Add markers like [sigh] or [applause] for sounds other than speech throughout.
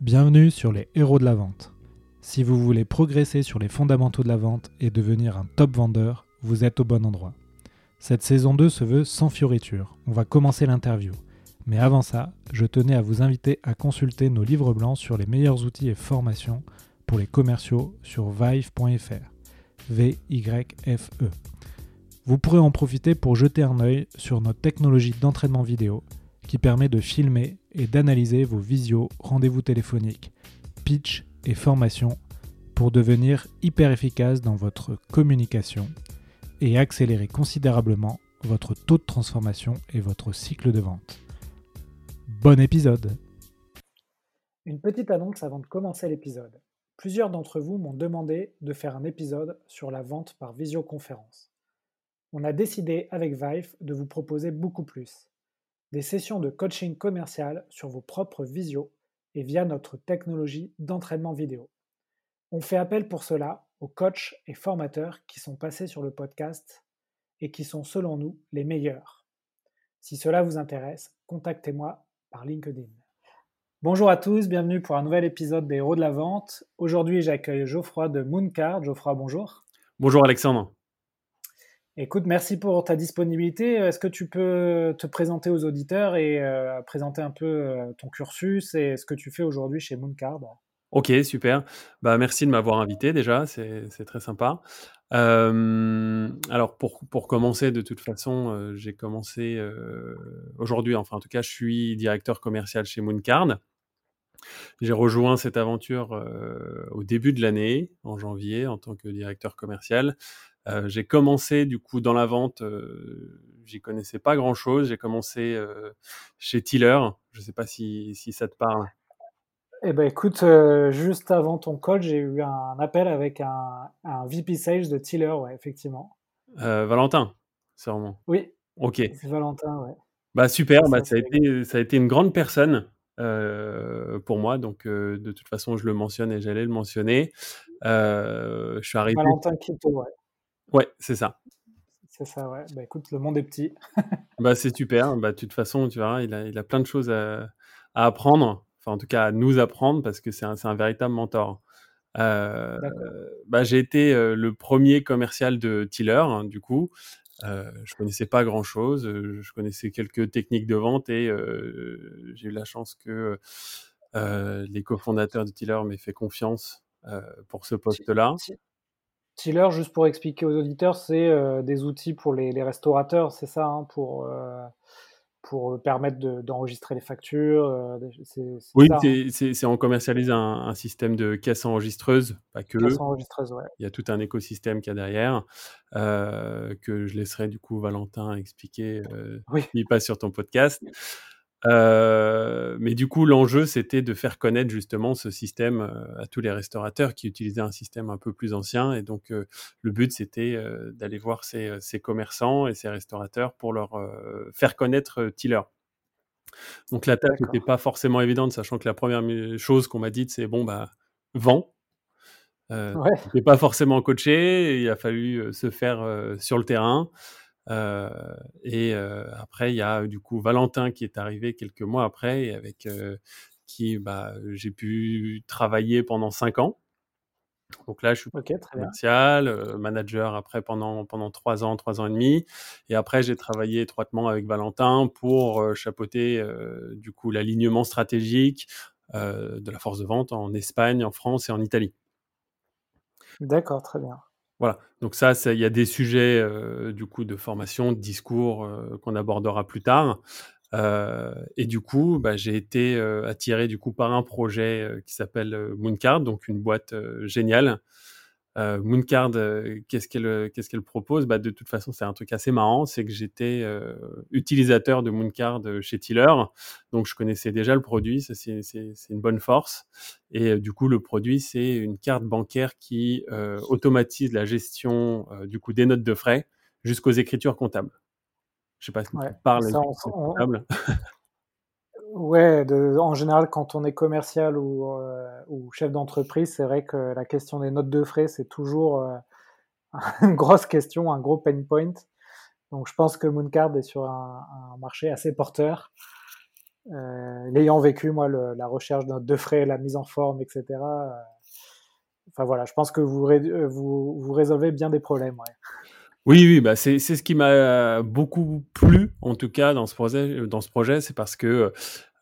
Bienvenue sur les héros de la vente. Si vous voulez progresser sur les fondamentaux de la vente et devenir un top vendeur, vous êtes au bon endroit. Cette saison 2 se veut sans fioriture. On va commencer l'interview. Mais avant ça, je tenais à vous inviter à consulter nos livres blancs sur les meilleurs outils et formations pour les commerciaux sur vive.fr. V-Y-F-E. Vous pourrez en profiter pour jeter un œil sur notre technologie d'entraînement vidéo qui permet de filmer et d'analyser vos visios, rendez-vous téléphoniques, pitch et formation pour devenir hyper efficace dans votre communication et accélérer considérablement votre taux de transformation et votre cycle de vente. Bon épisode Une petite annonce avant de commencer l'épisode. Plusieurs d'entre vous m'ont demandé de faire un épisode sur la vente par visioconférence. On a décidé avec Vive de vous proposer beaucoup plus des sessions de coaching commercial sur vos propres visios et via notre technologie d'entraînement vidéo. On fait appel pour cela aux coachs et formateurs qui sont passés sur le podcast et qui sont selon nous les meilleurs. Si cela vous intéresse, contactez-moi par LinkedIn. Bonjour à tous, bienvenue pour un nouvel épisode des Héros de la Vente. Aujourd'hui, j'accueille Geoffroy de Mooncard. Geoffroy, bonjour. Bonjour Alexandre. Écoute, merci pour ta disponibilité. Est-ce que tu peux te présenter aux auditeurs et euh, présenter un peu euh, ton cursus et ce que tu fais aujourd'hui chez Mooncard? Ok, super. Bah, merci de m'avoir invité déjà, c'est très sympa. Euh, alors pour, pour commencer, de toute façon, j'ai commencé aujourd'hui, enfin en tout cas, je suis directeur commercial chez Mooncard. J'ai rejoint cette aventure au début de l'année, en janvier, en tant que directeur commercial. Euh, j'ai commencé du coup dans la vente, euh, j'y connaissais pas grand chose. J'ai commencé euh, chez Tiller. Je sais pas si, si ça te parle. Eh ben écoute, juste avant ton call, j'ai eu un appel avec un, un VP Sales de Tiller, ouais, effectivement. Valentin, sûrement. Oui. Ok. C'est Valentin, ouais. Bah super, bah, ça, a été, ça a été une grande personne pour moi, donc de toute façon je le mentionne et j'allais le mentionner. je suis arrivé. Valentin Quito, ouais. Ouais, c'est ça. C'est ça, ouais. Bah écoute, le monde est petit. [laughs] bah c'est super. Bah de toute façon, tu verras, il a, il a plein de choses à, apprendre. Enfin, en tout cas, à nous apprendre parce que c'est un, un, véritable mentor. Euh, bah, j'ai été euh, le premier commercial de Tiller, hein, du coup. Euh, je connaissais pas grand chose. Euh, je connaissais quelques techniques de vente et j'ai eu la chance que les cofondateurs de Tiller m'aient fait confiance pour ce poste-là. Tiller, juste pour expliquer aux auditeurs, c'est euh, des outils pour les, restaurateurs, c'est ça, hein, pour, euh, pour permettre d'enregistrer les factures. Euh, oui, hein. c'est on commercialise un, système de caisse enregistreuse, pas que. Caisse enregistreuse, ouais. Il y a tout un écosystème qu'il y a derrière, que je laisserai du coup Valentin expliquer oui. il passe sur ton podcast. Euh, mais du coup, l'enjeu, c'était de faire connaître justement ce système euh, à tous les restaurateurs qui utilisaient un système un peu plus ancien. Et donc, euh, le but, c'était d'aller voir ces, ces, commerçants et ces restaurateurs pour leur faire connaître Tiller. Donc, la tâche n'était pas forcément évidente, sachant que la première chose qu'on m'a dite, c'est bon, bah, vends. Euh, ouais. pas forcément coaché, il a fallu se faire sur le terrain. Euh, et euh, après, il y a du coup Valentin qui est arrivé quelques mois après et avec euh, qui bah, j'ai pu travailler pendant cinq ans. Donc là, je suis commercial, manager après pendant pendant trois ans, trois ans et demi. Et après, j'ai travaillé étroitement avec Valentin pour chapeauter du coup l'alignement stratégique de la force de vente en Espagne, en France et en Italie. D'accord, très bien. Voilà, donc ça, il y a des sujets euh, du coup de formation, de discours euh, qu'on abordera plus tard. Euh, et du coup, bah, j'ai été attiré du coup par un projet qui s'appelle Mooncard, donc une boîte géniale euh, Mooncard, euh, qu'est-ce qu'elle euh, qu'est-ce qu'elle propose? Bah, De toute façon, c'est un truc assez marrant, c'est que j'étais utilisateur de Mooncard chez Tiller, donc je connaissais déjà le produit, ça c'est une bonne force. Et du coup, le produit, c'est une carte bancaire qui automatise la gestion du coup des notes de frais jusqu'aux écritures comptables. Je sais pas si ouais, tu parles comptables. [laughs] Ouais, en général, quand on est commercial ou, euh, ou chef d'entreprise, c'est vrai que la question des notes de frais, c'est toujours euh, [laughs] une grosse question, un gros pain point. Donc, je pense que Mooncard est sur un, marché assez porteur. l'ayant vécu, moi, la recherche d'un deux frais, la mise en forme, etc. Enfin voilà, je pense que vous, vous, vous résolvez bien des problèmes. Oui, oui, bah c'est ce qui m'a beaucoup plu, en tout cas, dans ce projet, dans ce projet c'est parce que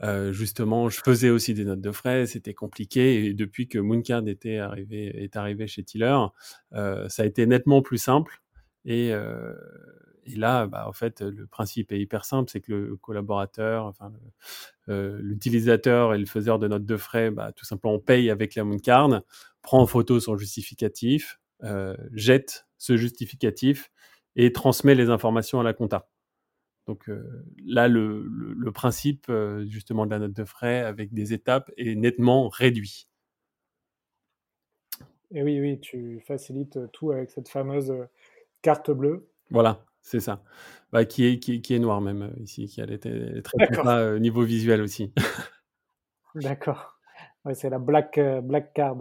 euh, justement, je faisais aussi des notes de frais, c'était compliqué. Et depuis que Mooncard était arrivé, est arrivé chez Tiller, euh, ça a été nettement plus simple. Et, euh, et là, bah, en fait, le principe est hyper simple, c'est que le collaborateur, enfin, l'utilisateur et le faiseur de notes de frais, bah, tout simplement paye avec la Mooncard, prend en photo son justificatif, jette ce justificatif et transmet les informations à la compta. Donc là, le, principe justement de la note de frais avec des étapes est nettement réduit. Et oui, oui, tu facilites tout avec cette fameuse carte bleue. Voilà, c'est ça. Bah, qui, est, qui, est noire même ici, qui a été très sympa au niveau visuel aussi. [laughs] D'accord. Ouais, c'est la black, black card.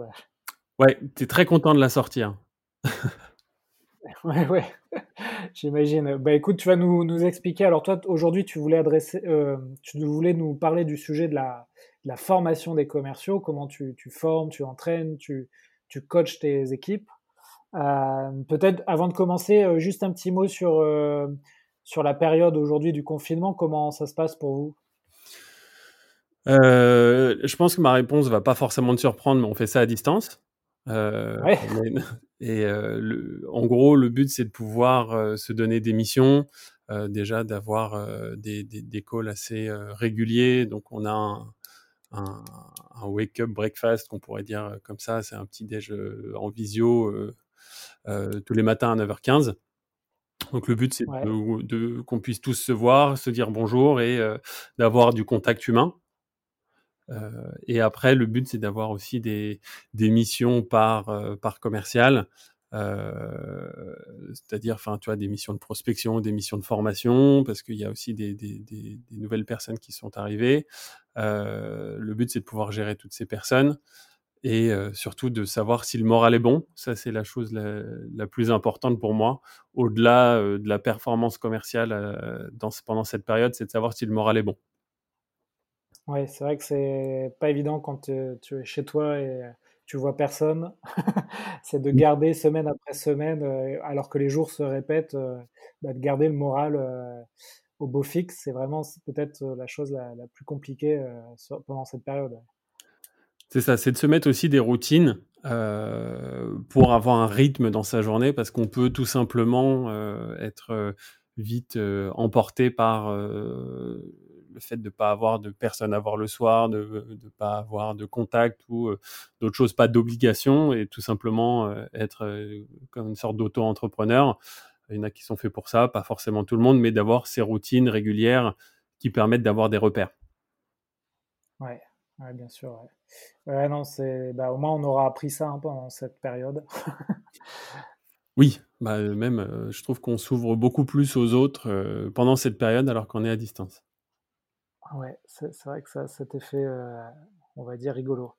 Ouais, tu es très content de la sortir. [laughs] ouais, ouais. J'imagine. Bah écoute, tu vas nous, nous expliquer. Alors toi, aujourd'hui, tu voulais adresser, euh, tu voulais nous parler du sujet de la, la formation des commerciaux, comment tu, tu formes, tu entraînes, tu, tu coaches tes équipes. Euh, peut-être avant de commencer, euh, juste un petit mot sur, sur la période aujourd'hui du confinement. Comment ça se passe pour vous? Je pense que ma réponse va pas forcément te surprendre, mais on fait ça à distance. Ouais. Et le, en gros, le but, c'est de pouvoir se donner des missions, déjà d'avoir des, des, des, calls assez réguliers. Donc, on a un, un, un wake-up breakfast, qu'on pourrait dire comme ça. C'est un petit déj en visio tous les matins à 9h15. Donc, le but, c'est de, de qu'on puisse tous se voir, se dire bonjour et d'avoir du contact humain. Euh, et après, le but, c'est d'avoir aussi des, des missions par, euh, par commercial. Euh, c'est-à-dire, enfin, tu vois, des missions de prospection, des missions de formation, parce qu'il y a aussi des, des, des, nouvelles personnes qui sont arrivées. Euh, le but, c'est de pouvoir gérer toutes ces personnes et euh, surtout de savoir si le moral est bon. Ça, c'est la chose la, la, plus importante pour moi. Au-delà de la performance commerciale dans, pendant cette période, c'est de savoir si le moral est bon. Oui, c'est vrai que c'est pas évident quand tu es chez toi et tu vois personne. [laughs] c'est de mmh. garder semaine après semaine, euh, alors que les jours se répètent, euh, bah, de garder le moral euh, au beau fixe. C'est vraiment peut-être la chose la, plus compliquée pendant cette période. C'est ça, c'est de se mettre aussi des routines pour avoir un rythme dans sa journée, parce qu'on peut tout simplement être vite emporté par le fait de ne pas avoir de personnes à voir le soir, de ne pas avoir de contact ou euh, d'autres choses, pas d'obligation, et tout simplement euh, être euh, comme une sorte d'auto-entrepreneur. Il y en a qui sont faits pour ça, pas forcément tout le monde, mais d'avoir ces routines régulières qui permettent d'avoir des repères. Ouais, bien sûr. Ouais. non, c'est, bah, au moins on aura appris ça hein, pendant cette période. [laughs] oui, bah, même, je trouve qu'on s'ouvre beaucoup plus aux autres pendant cette période alors qu'on est à distance. Ouais, c'est vrai que ça cet effet, euh, on va dire, rigolo.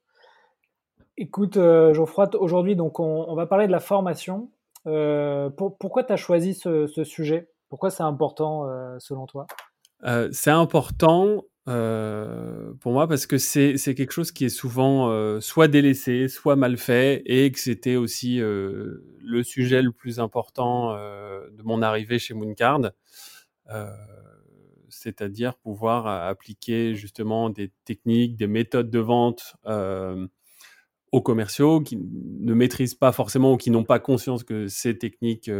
Écoute, euh, Geoffroy, aujourd'hui, donc on, va parler de la formation. Euh, pourquoi tu as choisi ce, sujet? Pourquoi c'est important selon toi? C'est important pour moi parce que c'est quelque chose qui est souvent soit délaissé, soit mal fait, et que c'était aussi le sujet le plus important de mon arrivée chez Mooncard c'est-à-dire pouvoir appliquer justement des techniques, des méthodes de vente aux commerciaux qui ne maîtrisent pas forcément ou qui n'ont pas conscience que ces techniques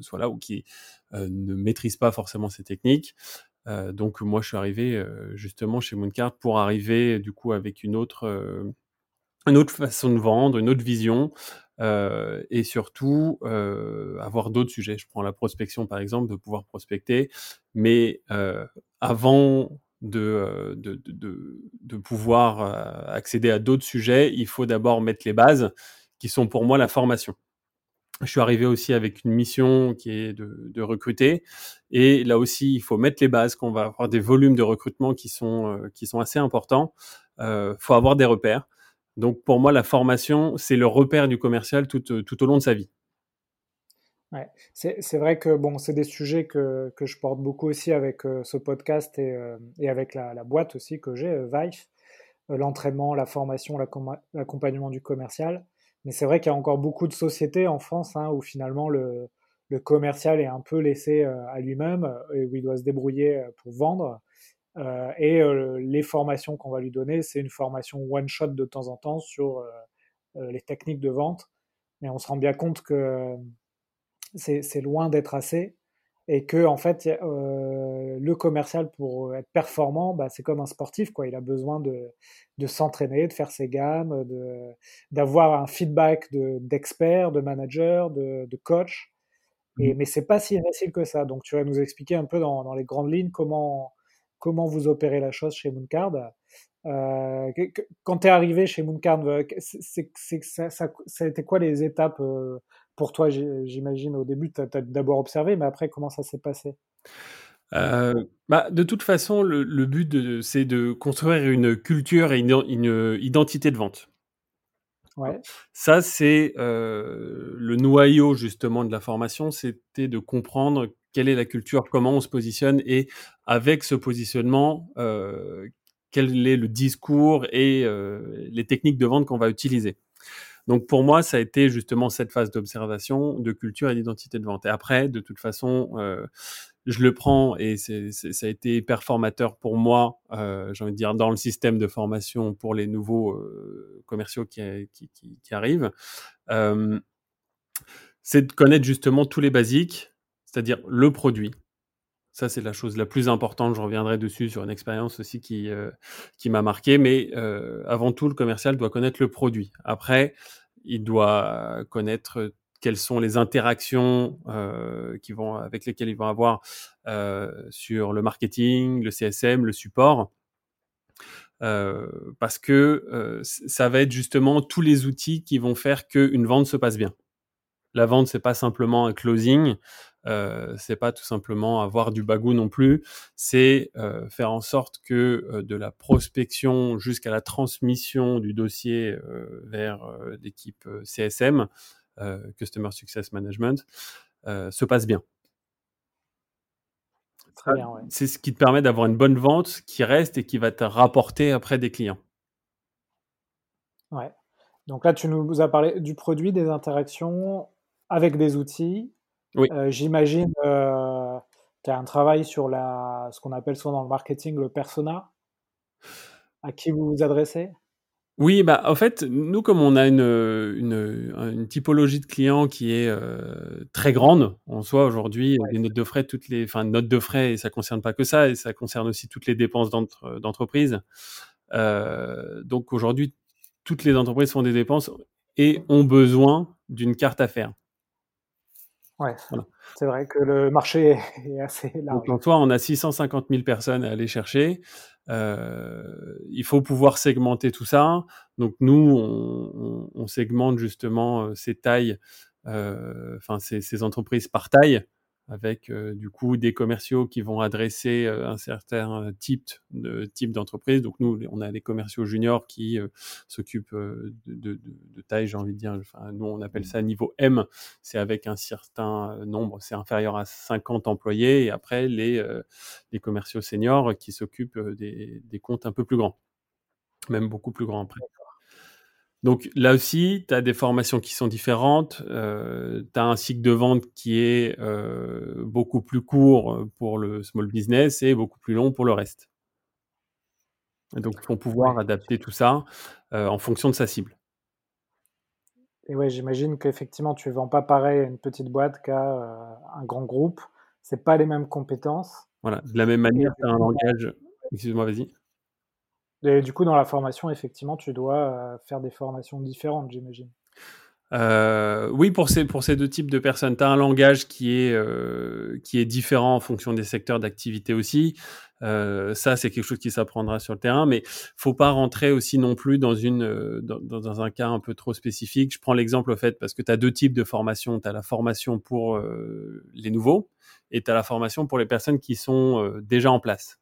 soient là ou qui ne maîtrisent pas forcément ces techniques. donc moi, je suis arrivé justement chez Mooncard pour arriver du coup avec une autre, une autre façon de vendre, une autre vision, euh, et surtout euh, avoir d'autres sujets. Je prends la prospection par exemple, de pouvoir prospecter, mais euh, avant de, de, de, de, pouvoir accéder à d'autres sujets, il faut d'abord mettre les bases qui sont pour moi la formation. Je suis arrivé aussi avec une mission qui est de, de recruter. Et là aussi, il faut mettre les bases, qu'on va avoir des volumes de recrutement qui sont, qui sont assez importants. Il euh, faut avoir des repères. Donc pour moi, la formation, c'est le repère du commercial tout, euh, au long de sa vie. Ouais. C'est vrai que bon, c'est des sujets que, que, je porte beaucoup aussi avec ce podcast et, et avec la, boîte aussi que j'ai, Vive, l'entraînement, la formation, l'accompagnement du commercial. Mais c'est vrai qu'il y a encore beaucoup de sociétés en France hein, où finalement le, le, commercial est un peu laissé à lui-même et où il doit se débrouiller pour vendre. Euh, et les formations qu'on va lui donner, c'est une formation one-shot de temps en temps sur les techniques de vente. Mais on se rend bien compte que c'est loin d'être assez et que en fait euh, le commercial pour être performant bah, c'est comme un sportif quoi il a besoin de, de s'entraîner de faire ses gammes d'avoir un feedback d'experts de, managers de, de coach et mmh. mais c'est pas si facile que ça donc tu vas nous expliquer un peu dans, dans les grandes lignes comment comment vous opérez la chose chez Mooncard euh, quand tu es arrivé chez Mooncard, c'est, ça, ça, ça, a été quoi les étapes euh, pour toi, j'imagine, au début, tu as, d'abord observé, mais après, comment ça s'est passé? Euh, bah, de toute façon, le, but, c'est de construire une culture et une, identité de vente. Ouais. Ça, c'est euh, le noyau justement de la formation, c'était de comprendre quelle est la culture, comment on se positionne et avec ce positionnement, euh, quel est le discours et les techniques de vente qu'on va utiliser. Donc pour moi, ça a été justement cette phase d'observation, de culture et d'identité de vente. Et après, de toute façon, euh, je le prends et ça a été performateur pour moi, euh, j'ai envie de dire, dans le système de formation pour les nouveaux euh, commerciaux qui, arrivent. Euh, c'est de connaître justement tous les basiques, c'est-à-dire le produit, ça, c'est la chose la plus importante. Je reviendrai dessus sur une expérience aussi qui, euh, m'a marqué. Mais euh, avant tout, le commercial doit connaître le produit. Après, il doit connaître quelles sont les interactions euh, avec lesquelles ils vont avoir sur le marketing, le CSM, le support. parce que ça va être justement tous les outils qui vont faire qu'une vente se passe bien. La vente, c'est pas simplement un closing, euh, c'est pas tout simplement avoir du bagou non plus, c'est euh, faire en sorte que euh, de la prospection jusqu'à la transmission du dossier euh, vers l'équipe CSM, Customer Success Management, se passe bien. C'est ce qui te permet d'avoir une bonne vente qui reste et qui va te rapporter après des clients. Ouais. Donc là, tu nous as parlé du produit, des interactions avec des outils. Oui. J'imagine, tu as un travail sur la, ce qu'on appelle souvent dans le marketing le persona. À qui vous vous adressez? Oui, bah, en fait, nous, comme on a une, une, une typologie de clients qui est euh, très grande en soi aujourd'hui, les notes de frais, toutes les, enfin, notes de frais, et ça concerne pas que ça, et ça concerne aussi toutes les dépenses d'entreprise. Euh, donc aujourd'hui, toutes les entreprises font des dépenses et ont besoin d'une carte à faire. Ouais, c'est vrai que le marché est assez large. Donc, en soi, on a 650 000 personnes à aller chercher. Euh, il faut pouvoir segmenter tout ça. Donc, nous, on, on, segmente justement euh, ces tailles, euh, enfin, ces, ces entreprises par taille avec euh, du coup des commerciaux qui vont adresser euh, un certain type de type d'entreprise. Donc nous, on a des commerciaux juniors qui euh, s'occupent de, de, de, taille, j'ai envie de dire. Enfin, nous, on appelle ça niveau M. C'est avec un certain nombre, c'est inférieur à 50 employés. Et après, les, les commerciaux seniors qui s'occupent des, des comptes un peu plus grands, même beaucoup plus grands après. Donc là aussi, tu as des formations qui sont différentes, euh, tu as un cycle de vente qui est euh, beaucoup plus court pour le small business et beaucoup plus long pour le reste. Et donc, il faut pouvoir adapter tout ça euh, en fonction de sa cible. Et ouais, j'imagine qu'effectivement, tu ne vends pas pareil à une petite boîte qu'à un grand groupe. C'est pas les mêmes compétences. Voilà, de la même manière, tu as un langage. Excuse-moi, vas-y. Du coup, dans la formation, effectivement, tu dois euh, faire des formations différentes, j'imagine. Euh, oui, pour ces, pour ces deux types de personnes, tu as un langage qui est, euh, qui est différent en fonction des secteurs d'activité aussi. Ça, c'est quelque chose qui s'apprendra sur le terrain, mais faut pas rentrer aussi non plus dans, une, dans, dans un cas un peu trop spécifique. Je prends l'exemple au fait parce que tu as deux types de formation. Tu as la formation pour les nouveaux et tu as la formation pour les personnes qui sont déjà en place.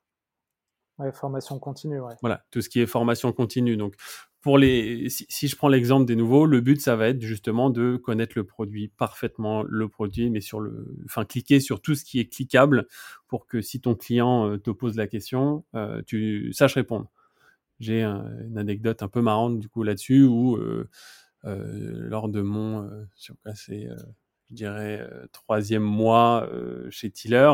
Ouais, formation continue. Voilà, tout ce qui est formation continue. Donc, pour les, si, je prends l'exemple des nouveaux, le but, ça va être justement de connaître le produit parfaitement, le produit, mais sur le, enfin, cliquer sur tout ce qui est cliquable pour que si ton client euh, te pose la question, euh, tu saches répondre. J'ai une anecdote un peu marrante du coup là-dessus où euh, lors de mon, c'est, je dirais troisième mois chez Tiller,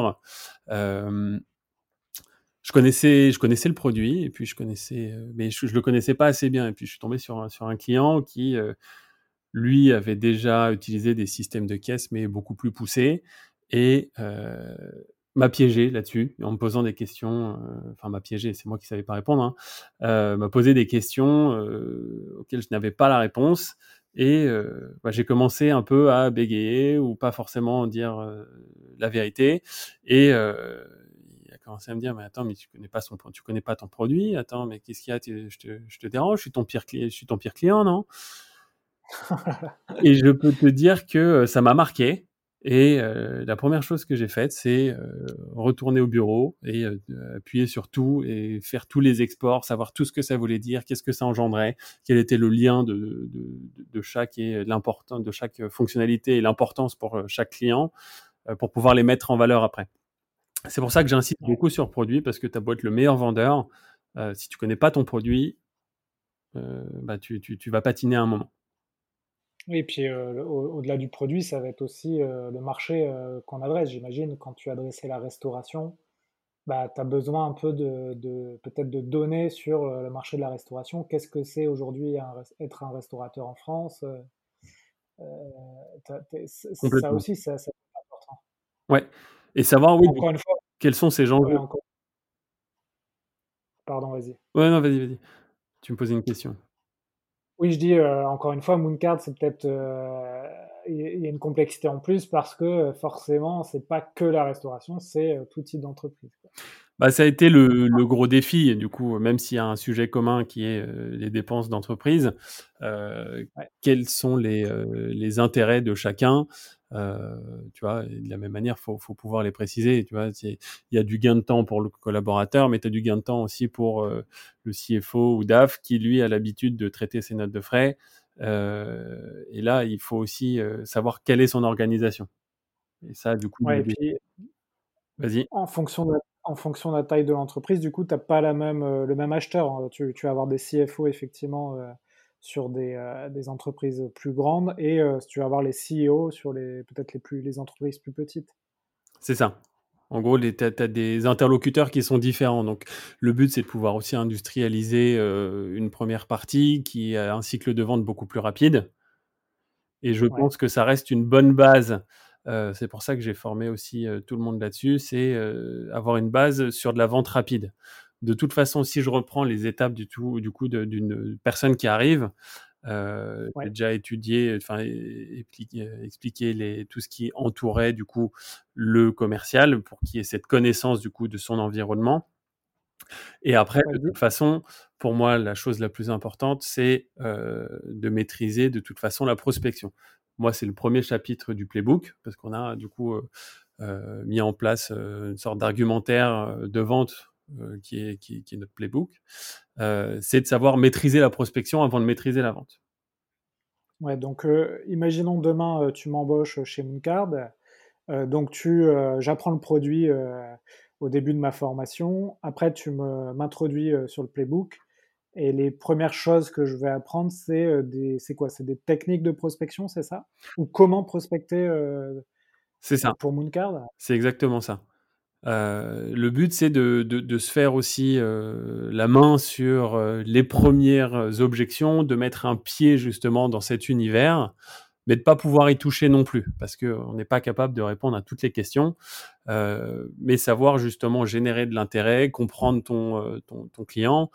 je connaissais, je connaissais le produit et puis je connaissais, euh, mais je, je, le connaissais pas assez bien. Et puis je suis tombé sur sur un client qui, euh, lui, avait déjà utilisé des systèmes de caisse, mais beaucoup plus poussés et euh, m'a piégé là-dessus en me posant des questions. Euh, enfin, m'a piégé, c'est moi qui savais pas répondre. Hein, euh, m'a posé des questions auxquelles je n'avais pas la réponse. Et bah, j'ai commencé un peu à bégayer ou pas forcément dire la vérité. Et commencé à me dire, mais attends, mais tu connais pas son, tu connais pas ton produit. Attends, mais qu'est-ce qu'il y a je te, je te, dérange Je suis ton pire client, je suis ton pire client, non? Et [laughs] je peux te dire que euh, ça m'a marqué. Et euh, la première chose que j'ai faite, c'est euh, retourner au bureau et appuyer sur tout et faire tous les exports, savoir tout ce que ça voulait dire, qu'est-ce que ça engendrait, quel était le lien de, de, de chaque et l'important de chaque fonctionnalité et l'importance pour chaque client pour pouvoir les mettre en valeur après. C'est pour ça que j'insiste beaucoup sur le produit parce que tu as beau être le meilleur vendeur, euh, si tu connais pas ton produit, euh, bah tu, tu, tu, vas patiner à un moment. Oui, et puis euh, au-delà du produit, ça va être aussi le marché qu'on adresse. J'imagine quand tu adressais la restauration, bah, tu as besoin un peu de, de peut-être de données sur le marché de la restauration. Qu'est-ce que c'est aujourd'hui être un restaurateur en France Ça aussi, c'est important. Ouais. Et savoir, oui, quels sont ces gens Pardon, vas-y. Ouais, non, vas-y, vas-y. Tu me posais une question. Oui, je dis euh, encore une fois, Mooncard, c'est peut-être. Euh, il y a une complexité en plus parce que euh, forcément, c'est pas que la restauration, c'est tout type d'entreprise. Bah, ça a été le, le, gros défi, du coup, même s'il y a un sujet commun qui est les dépenses d'entreprise, quels sont les, les intérêts de chacun euh, tu vois, de la même manière, faut, faut pouvoir les préciser. Tu vois, il y a du gain de temps pour le collaborateur, mais tu as du gain de temps aussi pour euh, le CFO ou DAF qui lui a l'habitude de traiter ses notes de frais. Euh, et là, il faut aussi euh, savoir quelle est son organisation. Et ça, du coup, vas-y. En fonction de la, en fonction de la taille de l'entreprise, du coup, tu n'as pas la même, le même acheteur. Hein. Tu, tu, vas avoir des CFO effectivement sur des, euh, des, entreprises plus grandes et euh, tu vas avoir les CEO sur les peut-être les plus les entreprises plus petites. C'est ça. En gros, tu as, des interlocuteurs qui sont différents. Donc, le but, c'est de pouvoir aussi industrialiser euh, une première partie qui a un cycle de vente beaucoup plus rapide. Et je pense que ça reste une bonne base. C'est pour ça que j'ai formé aussi tout le monde là-dessus. C'est avoir une base sur de la vente rapide de toute façon, si je reprends les étapes du, tout, du coup d'une personne qui arrive, euh, j'ai déjà étudié, enfin expliqué, les, tout ce qui entourait du coup le commercial pour qu'il ait cette connaissance du coup de son environnement. Et après, de toute façon, pour moi, la chose la plus importante, c'est euh, de maîtriser de toute façon la prospection. Moi, c'est le premier chapitre du playbook parce qu'on a du coup euh, mis en place une sorte d'argumentaire de vente euh, qui, est, notre playbook, euh, c'est de savoir maîtriser la prospection avant de maîtriser la vente. Ouais, donc euh, imaginons demain tu m'embauches chez Mooncard, donc tu, j'apprends le produit au début de ma formation, après tu m'introduis sur le playbook, et les premières choses que je vais apprendre, c'est des, c'est quoi? C'est des techniques de prospection, c'est ça? Ou comment prospecter C'est ça. Pour Mooncard? C'est exactement ça. Euh, le but, c'est de, de, de, se faire aussi euh, la main sur euh, les premières objections, de mettre un pied justement dans cet univers, mais de pas pouvoir y toucher non plus, parce qu'on n'est pas capable de répondre à toutes les questions, euh, mais savoir justement générer de l'intérêt, comprendre ton, ton, ton client,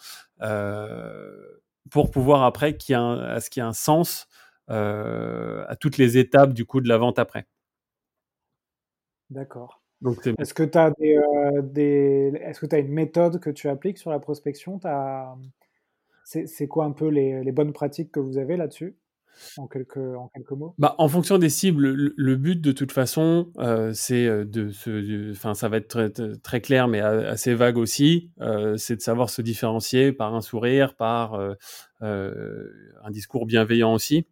pour pouvoir après qu'il y a à ce qu'il y ait un sens à toutes les étapes du coup de la vente après. D'accord. Est-ce que tu as, euh, des, Est-ce que as une méthode que tu appliques sur la prospection? C'est quoi un peu les, les, bonnes pratiques que vous avez là-dessus? En quelques, mots? Bah, En fonction des cibles, le, but de toute façon, euh, c'est de se. Enfin, ça va être très, clair, mais assez vague aussi. Euh, c'est de savoir se différencier par un sourire, par euh, un discours bienveillant aussi,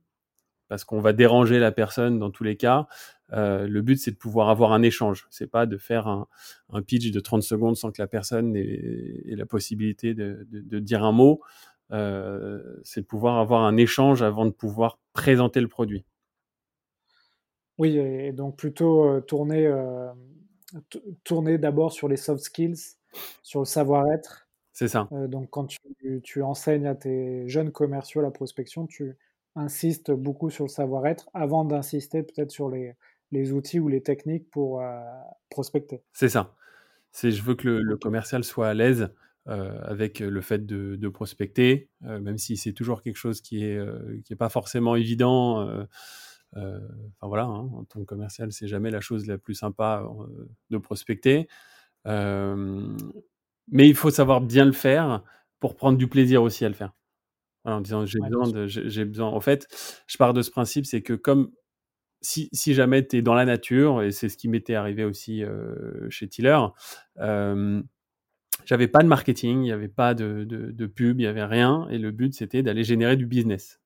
parce qu'on va déranger la personne dans tous les cas. le but, c'est de pouvoir avoir un échange. C'est pas de faire un, pitch de 30 secondes sans que la personne ait, la possibilité de, de, de, dire un mot. C'est de pouvoir avoir un échange avant de pouvoir présenter le produit. Oui, et donc plutôt euh, tourner, euh, tourner d'abord sur les soft skills, sur le savoir-être. C'est ça. Euh, donc quand tu, tu, enseignes à tes jeunes commerciaux la prospection, tu insistes beaucoup sur le savoir-être avant d'insister peut-être sur les, les, outils ou les techniques pour prospecter. C'est ça. C'est je veux que le, le commercial soit à l'aise euh, avec le fait de, de prospecter, euh, même si c'est toujours quelque chose qui est euh, qui est pas forcément évident. Enfin voilà, hein, en tant que commercial, c'est jamais la chose la plus sympa de prospecter. mais il faut savoir bien le faire pour prendre du plaisir aussi à le faire. en disant j'ai besoin de, j'ai besoin. En fait, je pars de ce principe, c'est que comme si, si jamais tu es dans la nature, et c'est ce qui m'était arrivé aussi chez Tiller, j'avais pas de marketing, il n'y avait pas de, de, pub, il n'y avait rien. Et le but, c'était d'aller générer du business.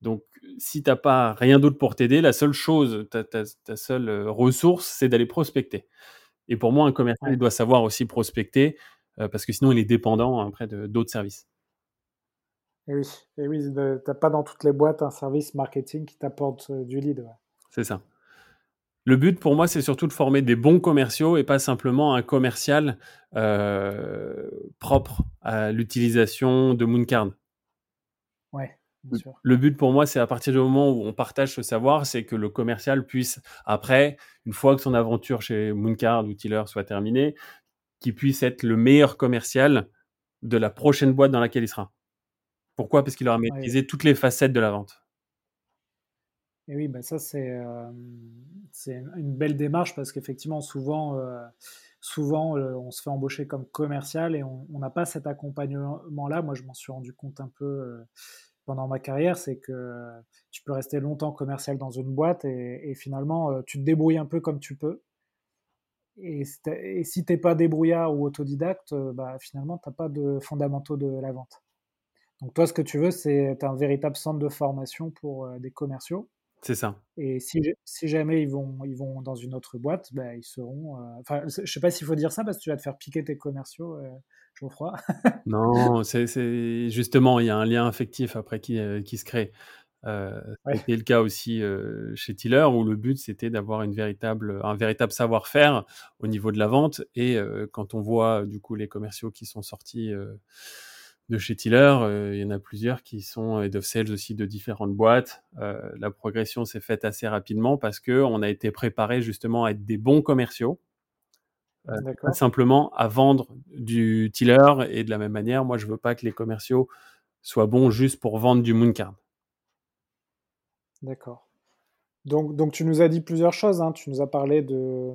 Donc, si tu n'as pas rien d'autre pour t'aider, la seule chose, ta, ta, seule euh, ressource, c'est d'aller prospecter. Et pour moi, un commercial doit savoir aussi prospecter euh, parce que sinon, il est dépendant après d'autres services. Et oui, et oui tu n'as pas dans toutes les boîtes un service marketing qui t'apporte euh, du lead. C'est ça. Le but pour moi, c'est surtout de former des bons commerciaux et pas simplement un commercial euh, propre à l'utilisation de Mooncard. Ouais, bien sûr. Le but pour moi, c'est à partir du moment où on partage ce savoir, c'est que le commercial puisse, après, une fois que son aventure chez Mooncard ou Tiller soit terminée, qu'il puisse être le meilleur commercial de la prochaine boîte dans laquelle il sera. Pourquoi? Parce qu'il aura maîtrisé toutes les facettes de la vente. Et oui, bah ça c'est c'est une belle démarche parce qu'effectivement souvent souvent on se fait embaucher comme commercial et on n'a pas cet accompagnement là. Moi je m'en suis rendu compte un peu pendant ma carrière, c'est que tu peux rester longtemps commercial dans une boîte et, finalement tu te débrouilles un peu comme tu peux. Et, et si t'es pas débrouillard ou autodidacte, bah, finalement t'as pas de fondamentaux de la vente. Donc toi, ce que tu veux, c'est un véritable centre de formation pour des commerciaux c'est ça. Et si, si, jamais ils vont, ils vont dans une autre boîte, bah, ils seront. Euh, enfin, je sais pas s'il faut dire ça parce que tu vas te faire piquer tes commerciaux, euh, Geoffroy. non, [laughs] c'est justement, il y a un lien affectif après qui, euh, qui se crée. Euh, C'était le cas aussi chez Tiller où le but c'était d'avoir une véritable, un véritable savoir-faire au niveau de la vente. Et quand on voit du coup les commerciaux qui sont sortis de chez Tiller. Euh, il y en a plusieurs qui sont head of sales aussi de différentes boîtes. Euh, la progression s'est faite assez rapidement parce que on a été préparé justement à être des bons commerciaux. Euh, pas simplement à vendre du Tiller et de la même manière, moi je veux pas que les commerciaux soient bons juste pour vendre du Mooncard. D'accord. Donc, donc, tu nous as dit plusieurs choses. Hein. Tu nous as parlé de,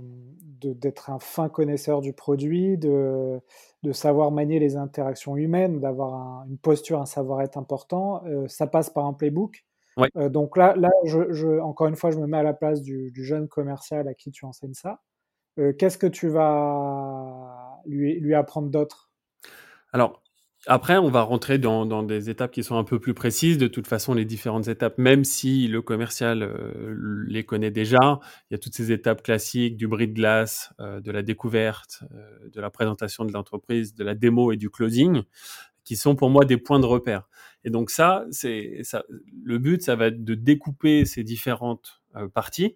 d'être un fin connaisseur du produit, de, de, savoir manier les interactions humaines, d'avoir une posture, un savoir-être important. Euh, ça passe par un playbook. Euh, donc là, là je, encore une fois, je me mets à la place du, jeune commercial à qui tu enseignes ça. Euh, qu'est-ce que tu vas lui, lui apprendre d'autre? Alors, après, on va rentrer dans, des étapes qui sont un peu plus précises. De toute façon, les différentes étapes, même si le commercial euh, les connaît déjà, il y a toutes ces étapes classiques du bris de glace, euh, de la découverte, euh, de la présentation de l'entreprise, de la démo et du closing, qui sont pour moi des points de repère. Et donc ça, c'est ça. Le but, ça va être de découper ces différentes parties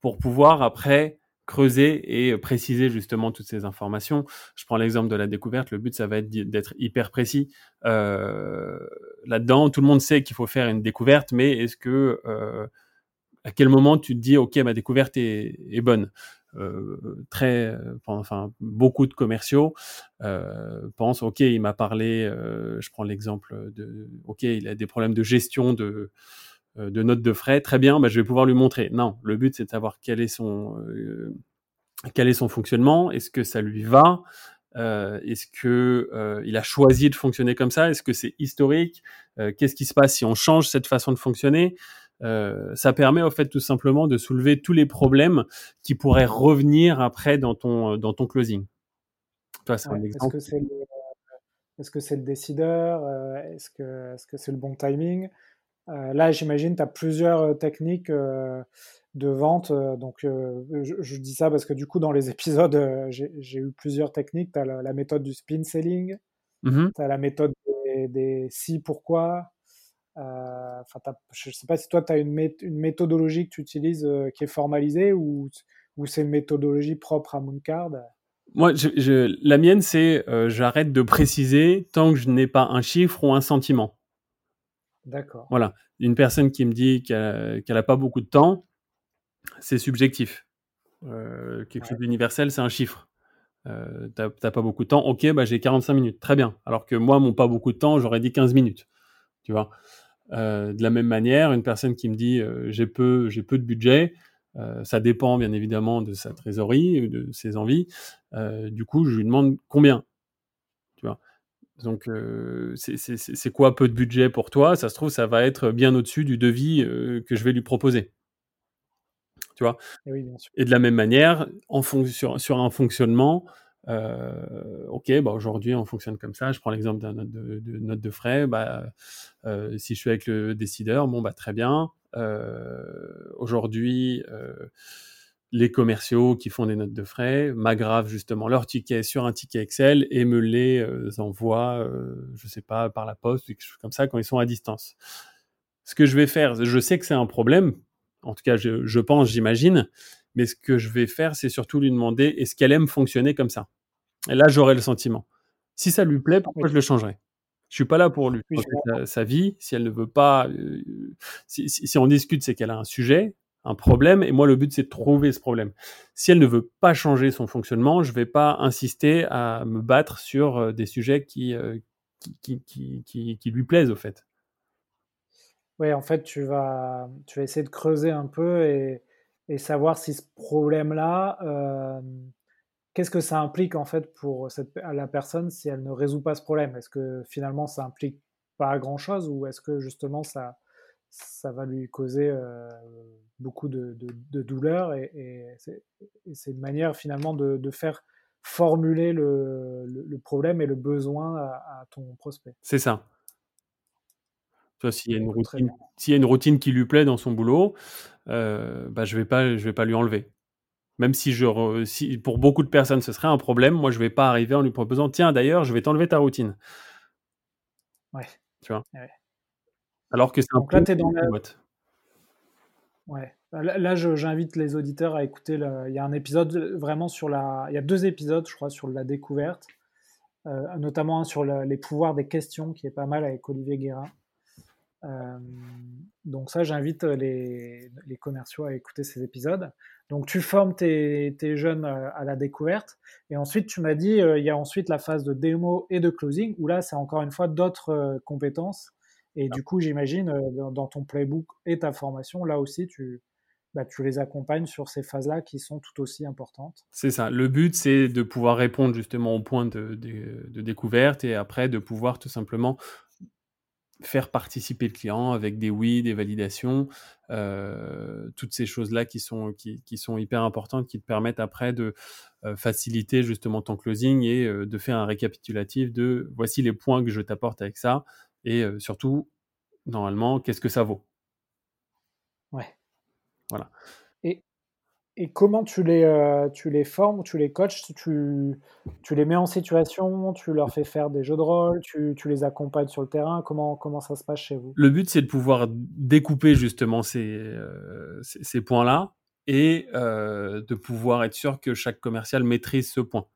pour pouvoir après creuser et préciser justement toutes ces informations. Je prends l'exemple de la découverte. Le but, ça va être d'être hyper précis. Euh, là-dedans, tout le monde sait qu'il faut faire une découverte, mais est-ce que euh, à quel moment tu te dis, ok, ma découverte est, bonne? Euh, Très, enfin, beaucoup de commerciaux pensent, ok, il m'a parlé. je prends l'exemple de, ok, il a des problèmes de gestion de euh, de notes de frais, très bien, bah, je vais pouvoir lui montrer. Non, le but c'est de savoir quel est son, euh, quel est son fonctionnement, est-ce que ça lui va, Est-ce que il a choisi de fonctionner comme ça Est-ce que c'est historique Qu'est-ce qui se passe si on change cette façon de fonctionner ça permet au fait tout simplement de soulever tous les problèmes qui pourraient revenir après dans ton dans ton closing. Est-ce que c'est le, c'est le décideur Est-ce que c'est -ce le bon timing Là, j'imagine, tu as plusieurs techniques de vente. donc, je, dis ça parce que du coup, dans les [laughs] épisodes, j'ai eu plusieurs techniques. Tu as la, méthode du spin selling, mmh tu as la méthode des, si, pourquoi. Enfin, je ne sais pas si toi, tu as une, une, méthodologie que tu utilises qui est formalisée ou, ou c'est une méthodologie propre à Mooncard? Moi, je, la mienne, c'est j'arrête de préciser tant que je n'ai pas un chiffre ou un sentiment. D'accord. Voilà. Une personne qui me dit qu'elle n'a pas beaucoup de temps, c'est subjectif. quelque chose d'universel, c'est un chiffre. Euh, T'as pas beaucoup de temps, ok, bah j'ai 45 minutes, très bien. Alors que moi, mon pas beaucoup de temps, j'aurais dit 15 minutes. Tu vois? de la même manière, une personne qui me dit j'ai peu, j'ai peu de budget, euh, ça dépend bien évidemment de sa trésorerie, de ses envies. Euh, du coup, je lui demande combien. Donc, euh, c'est quoi peu de budget pour toi? Ça se trouve, ça va être bien au-dessus du devis que je vais lui proposer. Tu vois? Et, et, de la même manière, en sur, sur un fonctionnement, ok, bah aujourd'hui on fonctionne comme ça. Je prends l'exemple d'un note de, de, note de frais. Bah, si je suis avec le décideur, bon bah très bien. Euh, aujourd'hui, euh, les commerciaux qui font des notes de frais m'aggravent justement leur ticket sur un ticket Excel et me les euh, envoient, je sais pas, par la poste ou quelque chose comme ça quand ils sont à distance. Ce que je vais faire, je sais que c'est un problème, en tout cas je, je pense, j'imagine, mais ce que je vais faire, c'est surtout lui demander est-ce qu'elle aime fonctionner comme ça? Et là, j'aurai le sentiment. Si ça lui plaît, pourquoi je le changerai je suis pas là pour lui sa, vie. Si elle ne veut pas, euh, si, on discute, c'est qu'elle a un sujet, un problème, et moi le but c'est de trouver ce problème. Si elle ne veut pas changer son fonctionnement, je vais pas insister à me battre sur euh, des sujets qui, euh, qui, qui, qui, qui, lui plaisent au fait. Oui, en fait, tu vas, tu vas essayer de creuser un peu et, et savoir si ce problème-là, qu'est-ce que ça implique en fait pour cette, la personne si elle ne résout pas ce problème? Est-ce que finalement ça implique pas grand-chose ou est-ce que justement ça, ça va lui causer euh, beaucoup de, de, douleur et, c'est une manière finalement de, faire formuler le, le, problème et le besoin à, ton prospect. C'est ça. S'il y, a une routine, y a une routine qui lui plaît dans son boulot, euh, bah, je ne vais, pas, je vais pas lui enlever. Même si, je, si pour beaucoup de personnes ce serait un problème, moi je vais pas arriver en lui proposant tiens d'ailleurs je vais t'enlever ta routine. Ouais. Tu vois? Alors que c'est un peu dans la... Ouais. Là, j'invite les auditeurs à écouter. Il y a un épisode vraiment sur la. Il y a deux épisodes, je crois, sur la découverte, euh, notamment un sur les pouvoirs des questions qui est pas mal avec Olivier Guérin. Euh, donc ça, j'invite les, les, commerciaux à écouter ces épisodes. Donc tu formes tes, jeunes euh, à la découverte et ensuite tu m'as dit euh, il y a ensuite la phase de démo et de closing où là c'est encore une fois d'autres compétences et du coup j'imagine dans ton playbook et ta formation là aussi tu bah, tu les accompagnes sur ces phases-là qui sont tout aussi importantes. C'est ça. Le but, c'est de pouvoir répondre justement au point de, de, découverte et après de pouvoir tout simplement faire participer le client avec des oui, des validations, euh, toutes ces choses-là qui sont, qui, qui, sont hyper importantes, qui te permettent après de euh, faciliter justement ton closing et euh, de faire un récapitulatif de voici les points que je t'apporte avec ça et surtout, normalement, qu'est-ce que ça vaut? Ouais. Voilà. Et comment tu les, euh, tu les formes, tu les coaches, tu, tu les mets en situation, tu leur fais faire des jeux de rôle, tu, tu les accompagnes sur le terrain, comment, comment ça se passe chez vous? Le but, c'est de pouvoir découper justement ces, euh, ces, points-là et euh, de pouvoir être sûr que chaque commercial maîtrise ce point.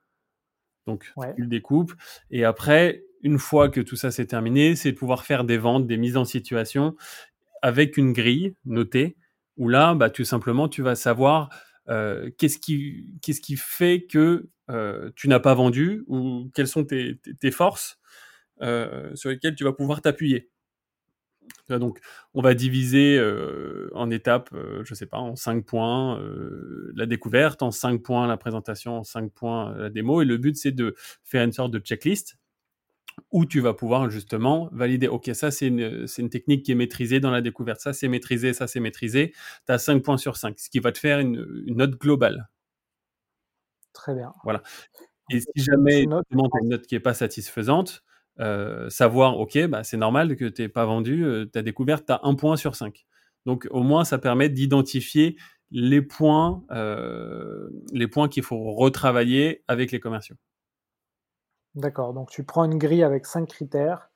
Donc, tu le découpes. Et après, une fois que tout ça c'est terminé, c'est de pouvoir faire des ventes, des mises en situation avec une grille notée, où là, bah, tout simplement, tu vas savoir euh, qu'est-ce qui, fait que euh, tu n'as pas vendu ou quelles sont tes, forces euh, sur lesquelles tu vas pouvoir t'appuyer. Donc, on va diviser en étapes, je sais pas, en 5 points la découverte, en 5 points la présentation, en 5 points la démo. Et le but, c'est de faire une sorte de checklist où tu vas pouvoir justement valider, OK, ça c'est une, une, technique qui est maîtrisée dans la découverte, ça c'est maîtrisé, ça c'est maîtrisé, tu as 5 points sur 5, ce qui va te faire une, note globale. Très bien. Voilà. Et si jamais tu as une note qui n'est pas satisfaisante, euh, savoir, OK, bah, c'est normal que tu n'aies pas vendu, euh, ta découverte, tu as un point sur 5. Donc au moins, ça permet d'identifier les points, euh, les points qu'il faut retravailler avec les commerciaux. D'accord, donc tu prends une grille avec cinq critères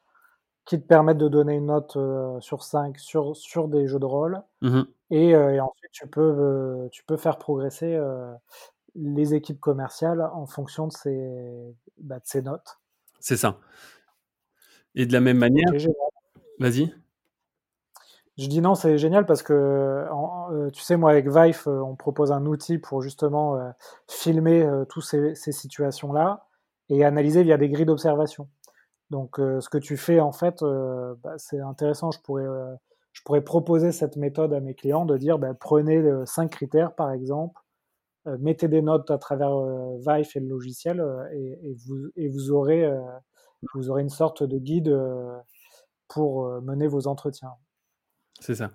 qui te permettent de donner une note euh, sur 5 sur, sur des jeux de rôle. Mmh et, euh, et, ensuite, tu peux, euh, tu peux faire progresser les équipes commerciales en fonction de ces, bah, de ces notes. C'est ça. Et de la même manière. Vas-y. Je dis non, c'est génial parce que, tu sais, moi, avec Vive, on propose un outil pour justement filmer toutes ces, ces situations-là et analyser via des grilles d'observation. Donc, euh, ce que tu fais, en fait, euh, bah, c'est intéressant. Je pourrais, euh, je pourrais proposer cette méthode à mes clients de dire, bah, prenez cinq critères, par exemple, mettez des notes à travers Vive et le logiciel, et, et vous, aurez, vous aurez une sorte de guide pour mener vos entretiens. C'est ça.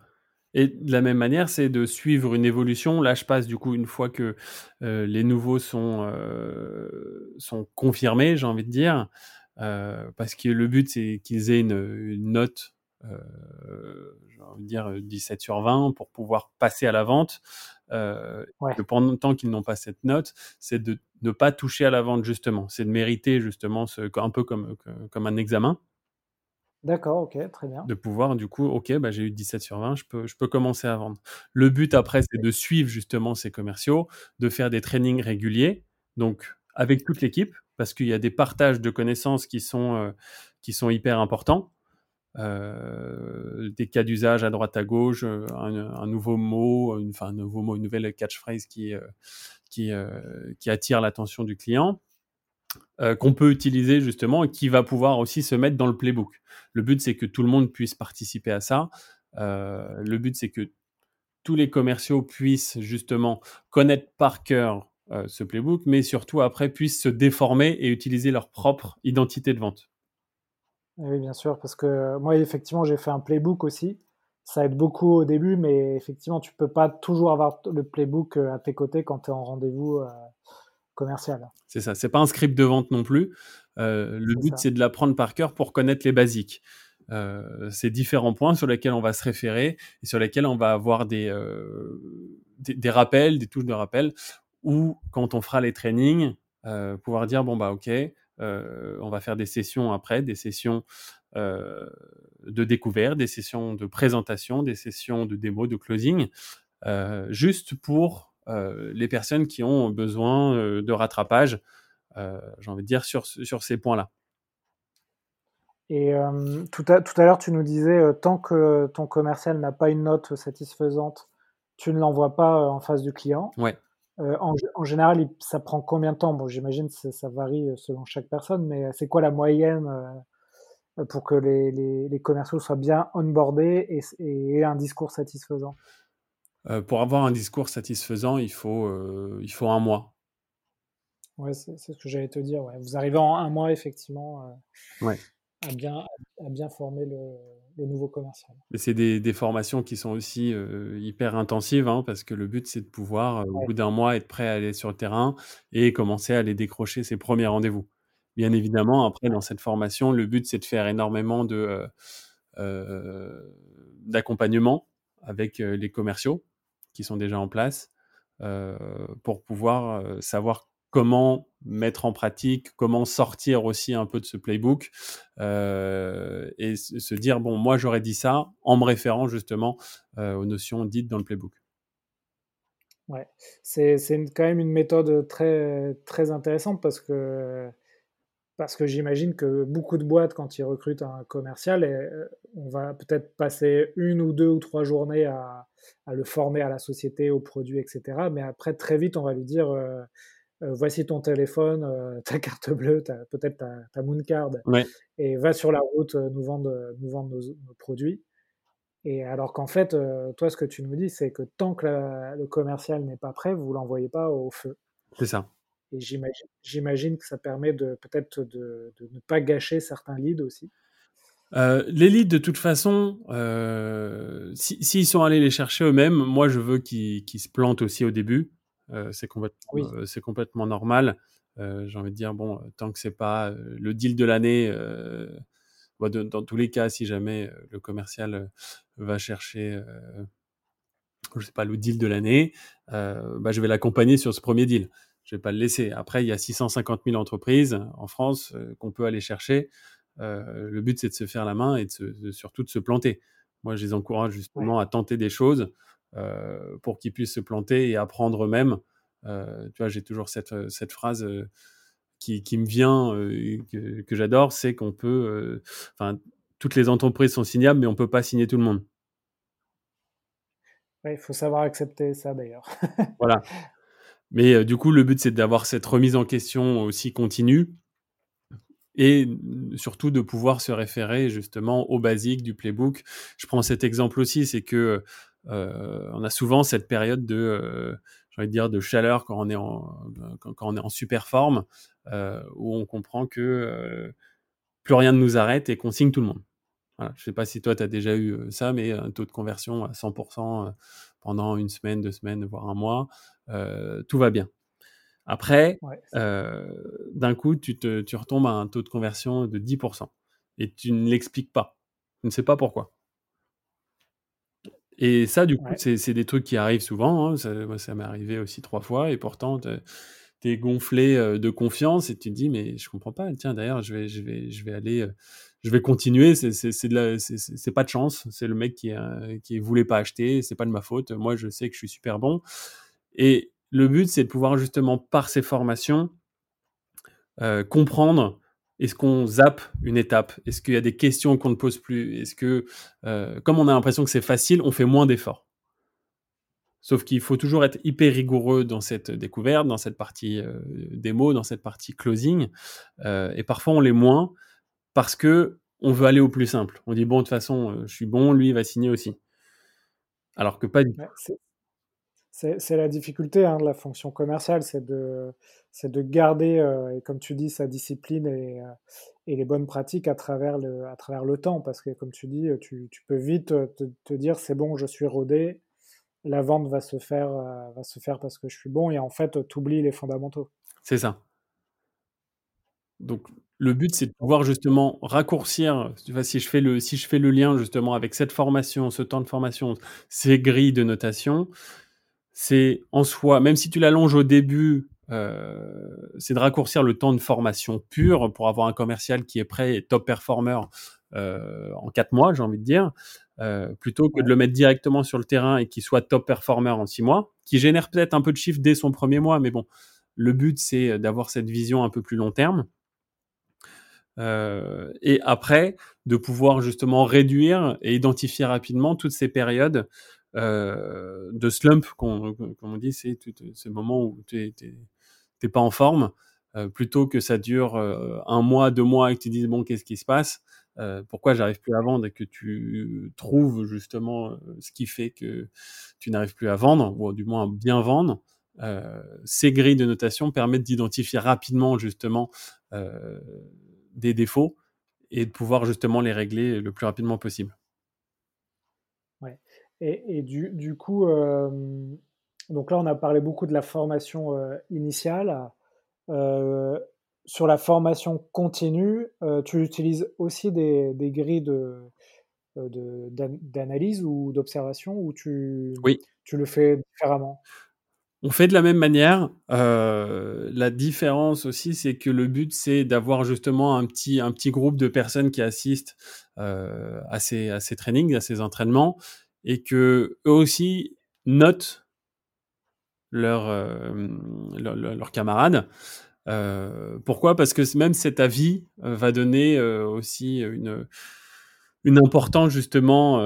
Et de la même manière, c'est de suivre une évolution. Là, je passe du coup une fois que euh, les nouveaux sont, euh, sont confirmés, j'ai envie de dire, euh, parce que le but, c'est qu'ils aient une, note, j'ai envie de dire 17 sur 20, pour pouvoir passer à la vente. Ouais. pendant le temps qu'ils n'ont pas cette note, c'est de ne pas toucher à la vente, justement. C'est de mériter, justement, ce, un peu comme, comme un examen. D'accord, OK, très bien. De pouvoir du coup, OK, bah, j'ai eu 17 sur 20, je peux je peux commencer à vendre. Le but après, c'est de suivre justement ces commerciaux, de faire des trainings réguliers, donc avec toute l'équipe, parce qu'il y a des partages de connaissances qui sont, euh, qui sont hyper importants. Euh, des cas d'usage à droite à gauche, euh, un, nouveau mot, une, enfin un nouveau mot, une nouvelle catchphrase qui, qui, qui attire l'attention du client. Euh, qu'on peut utiliser justement et qui va pouvoir aussi se mettre dans le playbook. Le but, c'est que tout le monde puisse participer à ça. Euh, le but, c'est que tous les commerciaux puissent justement connaître par cœur euh, ce playbook, mais surtout après puissent se déformer et utiliser leur propre identité de vente. Oui, bien sûr, parce que moi, effectivement, j'ai fait un playbook aussi. Ça aide beaucoup au début, mais effectivement, tu peux pas toujours avoir le playbook à tes côtés quand tu es en rendez-vous commercial. C'est ça, c'est pas un script de vente non plus. Euh, le but, c'est de l'apprendre par cœur pour connaître les basiques. Euh, c'est différents points sur lesquels on va se référer et sur lesquels on va avoir des, euh, des, rappels, des touches de rappel, ou quand on fera les trainings, euh, pouvoir dire bon bah ok, on va faire des sessions après, des sessions de découverte, des sessions de présentation, des sessions de démo, de closing, juste pour les personnes qui ont besoin euh, de rattrapage, euh, j'ai envie de dire, sur, sur ces points-là. Et tout à, tout à l'heure, tu nous disais, tant que ton commercial n'a pas une note satisfaisante, tu ne l'envoies pas en face du client. Ouais. En, en, général, ça prend combien de temps? Bon, j'imagine que ça varie selon chaque personne, mais c'est quoi la moyenne pour que les, les, les, commerciaux soient bien onboardés et, et aient un discours satisfaisant? Euh, pour avoir un discours satisfaisant, il faut, euh, il faut un mois. Ouais, c'est ce que j'allais te dire. Vous arrivez en un mois, effectivement, euh, à, bien, à bien former le, le nouveau commercial. C'est des, des, formations qui sont aussi hyper intensives, hein, parce que le but, c'est de pouvoir, au bout d'un mois, être prêt à aller sur le terrain et commencer à aller décrocher ses premiers rendez-vous. Bien évidemment, après, dans cette formation, le but, c'est de faire énormément de d'accompagnement avec les commerciaux qui sont déjà en place euh, pour pouvoir euh, savoir comment mettre en pratique, comment sortir aussi un peu de ce playbook euh, et se dire bon moi j'aurais dit ça en me référant justement aux notions dites dans le playbook. Ouais, c'est quand même une méthode très très intéressante parce que parce que j'imagine que beaucoup de boîtes, quand ils recrutent un commercial, euh, on va peut-être passer une ou deux ou trois journées à, le former à la société, aux produits, etc. Mais après, très vite, on va lui dire euh, euh, voici ton téléphone, [laughs] ta carte bleue, peut-être ta, ta Moon Card, et va sur la route nous vendre, nous vendre nos, produits. Et alors qu'en fait, toi, ce que tu nous dis, c'est que tant que le commercial n'est pas prêt, vous l'envoyez pas au feu. C'est ça. Et j'imagine que ça permet de peut-être de, ne pas gâcher certains leads aussi. Euh, les leads, de toute façon, euh, s'ils sont allés les chercher eux-mêmes, moi je veux qu'ils se plantent aussi au début. Euh, c'est complètement, complètement, normal. J'ai envie de dire, bon, tant que c'est pas le deal de l'année, dans tous les cas, si jamais le commercial va chercher, je sais pas, le deal de l'année, bah, je vais l'accompagner sur ce premier deal je vais pas le laisser. Après, il y a 650 000 entreprises en France euh, qu'on peut aller chercher. Euh, le but, c'est de se faire la main et de, surtout de se planter. Moi, je les encourage justement à tenter des choses euh, pour qu'ils puissent se planter et apprendre eux-mêmes. tu vois, j'ai toujours cette, cette phrase qui, qui, me vient, que, que j'adore, c'est qu'on peut... Enfin, toutes les entreprises sont signables, mais on peut pas signer tout le monde. Il faut savoir accepter ça d'ailleurs. voilà. [laughs] Mais euh, du coup, le but, c'est d'avoir cette remise en question aussi continue et surtout de pouvoir se référer justement aux basiques du playbook. Je prends cet exemple aussi, c'est que euh, on a souvent cette période de, euh, j'ai envie de dire, de chaleur quand on est en, quand, on est en super forme, où on comprend que plus rien ne nous arrête et qu'on signe tout le monde. Je ne sais pas si toi, tu as déjà eu ça, mais un taux de conversion à 100% pendant une semaine, deux semaines, voire un mois, tout va bien. Après, euh, d'un coup, tu, te, tu retombes à un taux de conversion de 10% et tu ne l'expliques pas. Tu ne sais pas pourquoi. Et ça, du coup, c'est des trucs qui arrivent souvent. Hein. Ça, moi, ça m'est arrivé aussi trois fois. Et pourtant, tu es gonflé euh, de confiance et tu te dis, mais je comprends pas. Tiens, d'ailleurs, je vais, je, vais, je vais aller je vais continuer. C'est pas de chance. C'est le mec qui, qui voulait pas acheter. C'est pas de ma faute. Moi, je sais que je suis super bon. Et le but, c'est de pouvoir justement, par ces formations, euh, comprendre est-ce qu'on zappe une étape? Est-ce qu'il y a des questions qu'on ne pose plus? Est-ce que, euh, comme on a l'impression que c'est facile, on fait moins d'efforts? Sauf qu'il faut toujours être hyper rigoureux dans cette découverte, dans cette partie euh, démo, dans cette partie closing. et parfois, on l'est moins parce que on veut aller au plus simple. On dit bon, de toute façon, je suis bon, lui il va signer aussi. Alors que pas du tout. C'est la difficulté hein, de la fonction commerciale, c'est de, de garder, euh, comme tu dis, sa discipline et, euh, les bonnes pratiques à travers, le, temps. Parce que, comme tu dis, tu, tu peux vite te, dire c'est bon, je suis rodé, la vente va se, faire, euh, parce que je suis bon, et en fait, tu oublies les fondamentaux. C'est ça. Donc, le but, c'est de pouvoir justement raccourcir. Si je fais le lien justement avec cette formation, ce temps de formation, ces grilles de notation, c'est en soi, même si tu l'allonges au début, euh, c'est de raccourcir le temps de formation pure pour avoir un commercial qui est prêt et top performer euh, en quatre mois, j'ai envie de dire, euh, plutôt que de le mettre directement sur le terrain et qu'il soit top performer en six mois, qui génère peut-être un peu de chiffre dès son premier mois, mais bon, le but c'est d'avoir cette vision un peu plus long terme. et après, de pouvoir justement réduire et identifier rapidement toutes ces périodes euh, de slump, comme on dit, c'est ce moment où tu n'es pas en forme, euh, plutôt que ça dure euh, un mois, deux mois et que tu dises bon, qu'est-ce qui se passe Pourquoi j'arrive plus à vendre et que tu trouves justement ce qui fait que tu n'arrives plus à vendre, ou du moins à bien vendre. ces grilles de notation permettent d'identifier rapidement justement des défauts et de pouvoir justement les régler le plus rapidement possible. Et, du, coup, euh, donc là, on a parlé beaucoup de la formation euh, initiale. Euh, sur la formation continue, tu utilises aussi des, grilles de, d'analyse ou d'observation ou tu, oui. tu le fais différemment? On fait de la même manière. la différence aussi, c'est que le but, c'est d'avoir justement un petit, un petit groupe de personnes qui assistent à, ces, à ces trainings, à ces entraînements, et que eux aussi notent leurs leur, camarades. Euh, pourquoi? Parce que même cet avis euh, va donner euh, aussi une, une importance justement,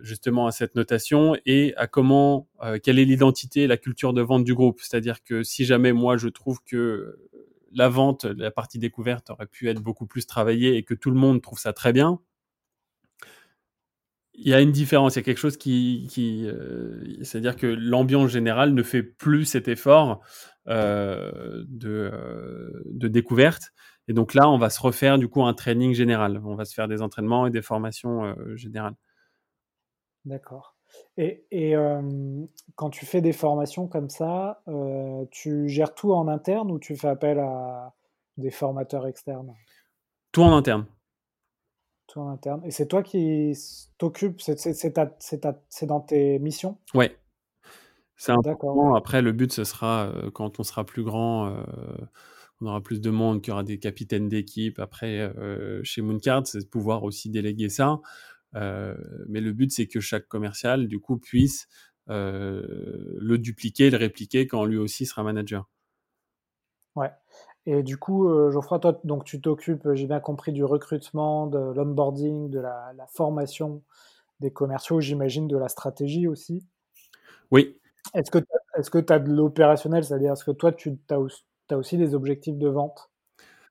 justement à cette notation et à comment, quelle est l'identité, la culture de vente du groupe. C'est-à-dire que si jamais moi je trouve que la vente, la partie découverte aurait pu être beaucoup plus travaillée et que tout le monde trouve ça très bien, il y a une différence, il y a quelque chose qui, c'est-à-dire que l'ambiance générale ne fait plus cet effort de, de découverte. Et donc là, on va se refaire du coup un training général. On va se faire des entraînements et des formations générales. D'accord. Et, quand tu fais des formations comme ça, tu gères tout en interne ou tu fais appel à des formateurs externes? Tout en interne. Tout en interne. Et c'est toi qui t'occupes, c'est dans tes missions? Ouais. C'est important. Après, le but, ce sera quand on sera plus grand, on aura plus de monde, qu'il y aura des capitaines d'équipe. Après, chez Mooncard, c'est de pouvoir aussi déléguer ça. Euh, mais le but, c'est que chaque commercial, du coup, puisse euh, le dupliquer, le répliquer quand lui aussi sera manager. Ouais. Et du coup, euh, Geoffroy, toi, donc tu t'occupes, j'ai bien compris, du recrutement, de l'onboarding, de la, formation des commerciaux, j'imagine de la stratégie aussi. Oui. Est-ce que tu as de l'opérationnel, c'est-à-dire est-ce que toi, tu as, aussi des objectifs de vente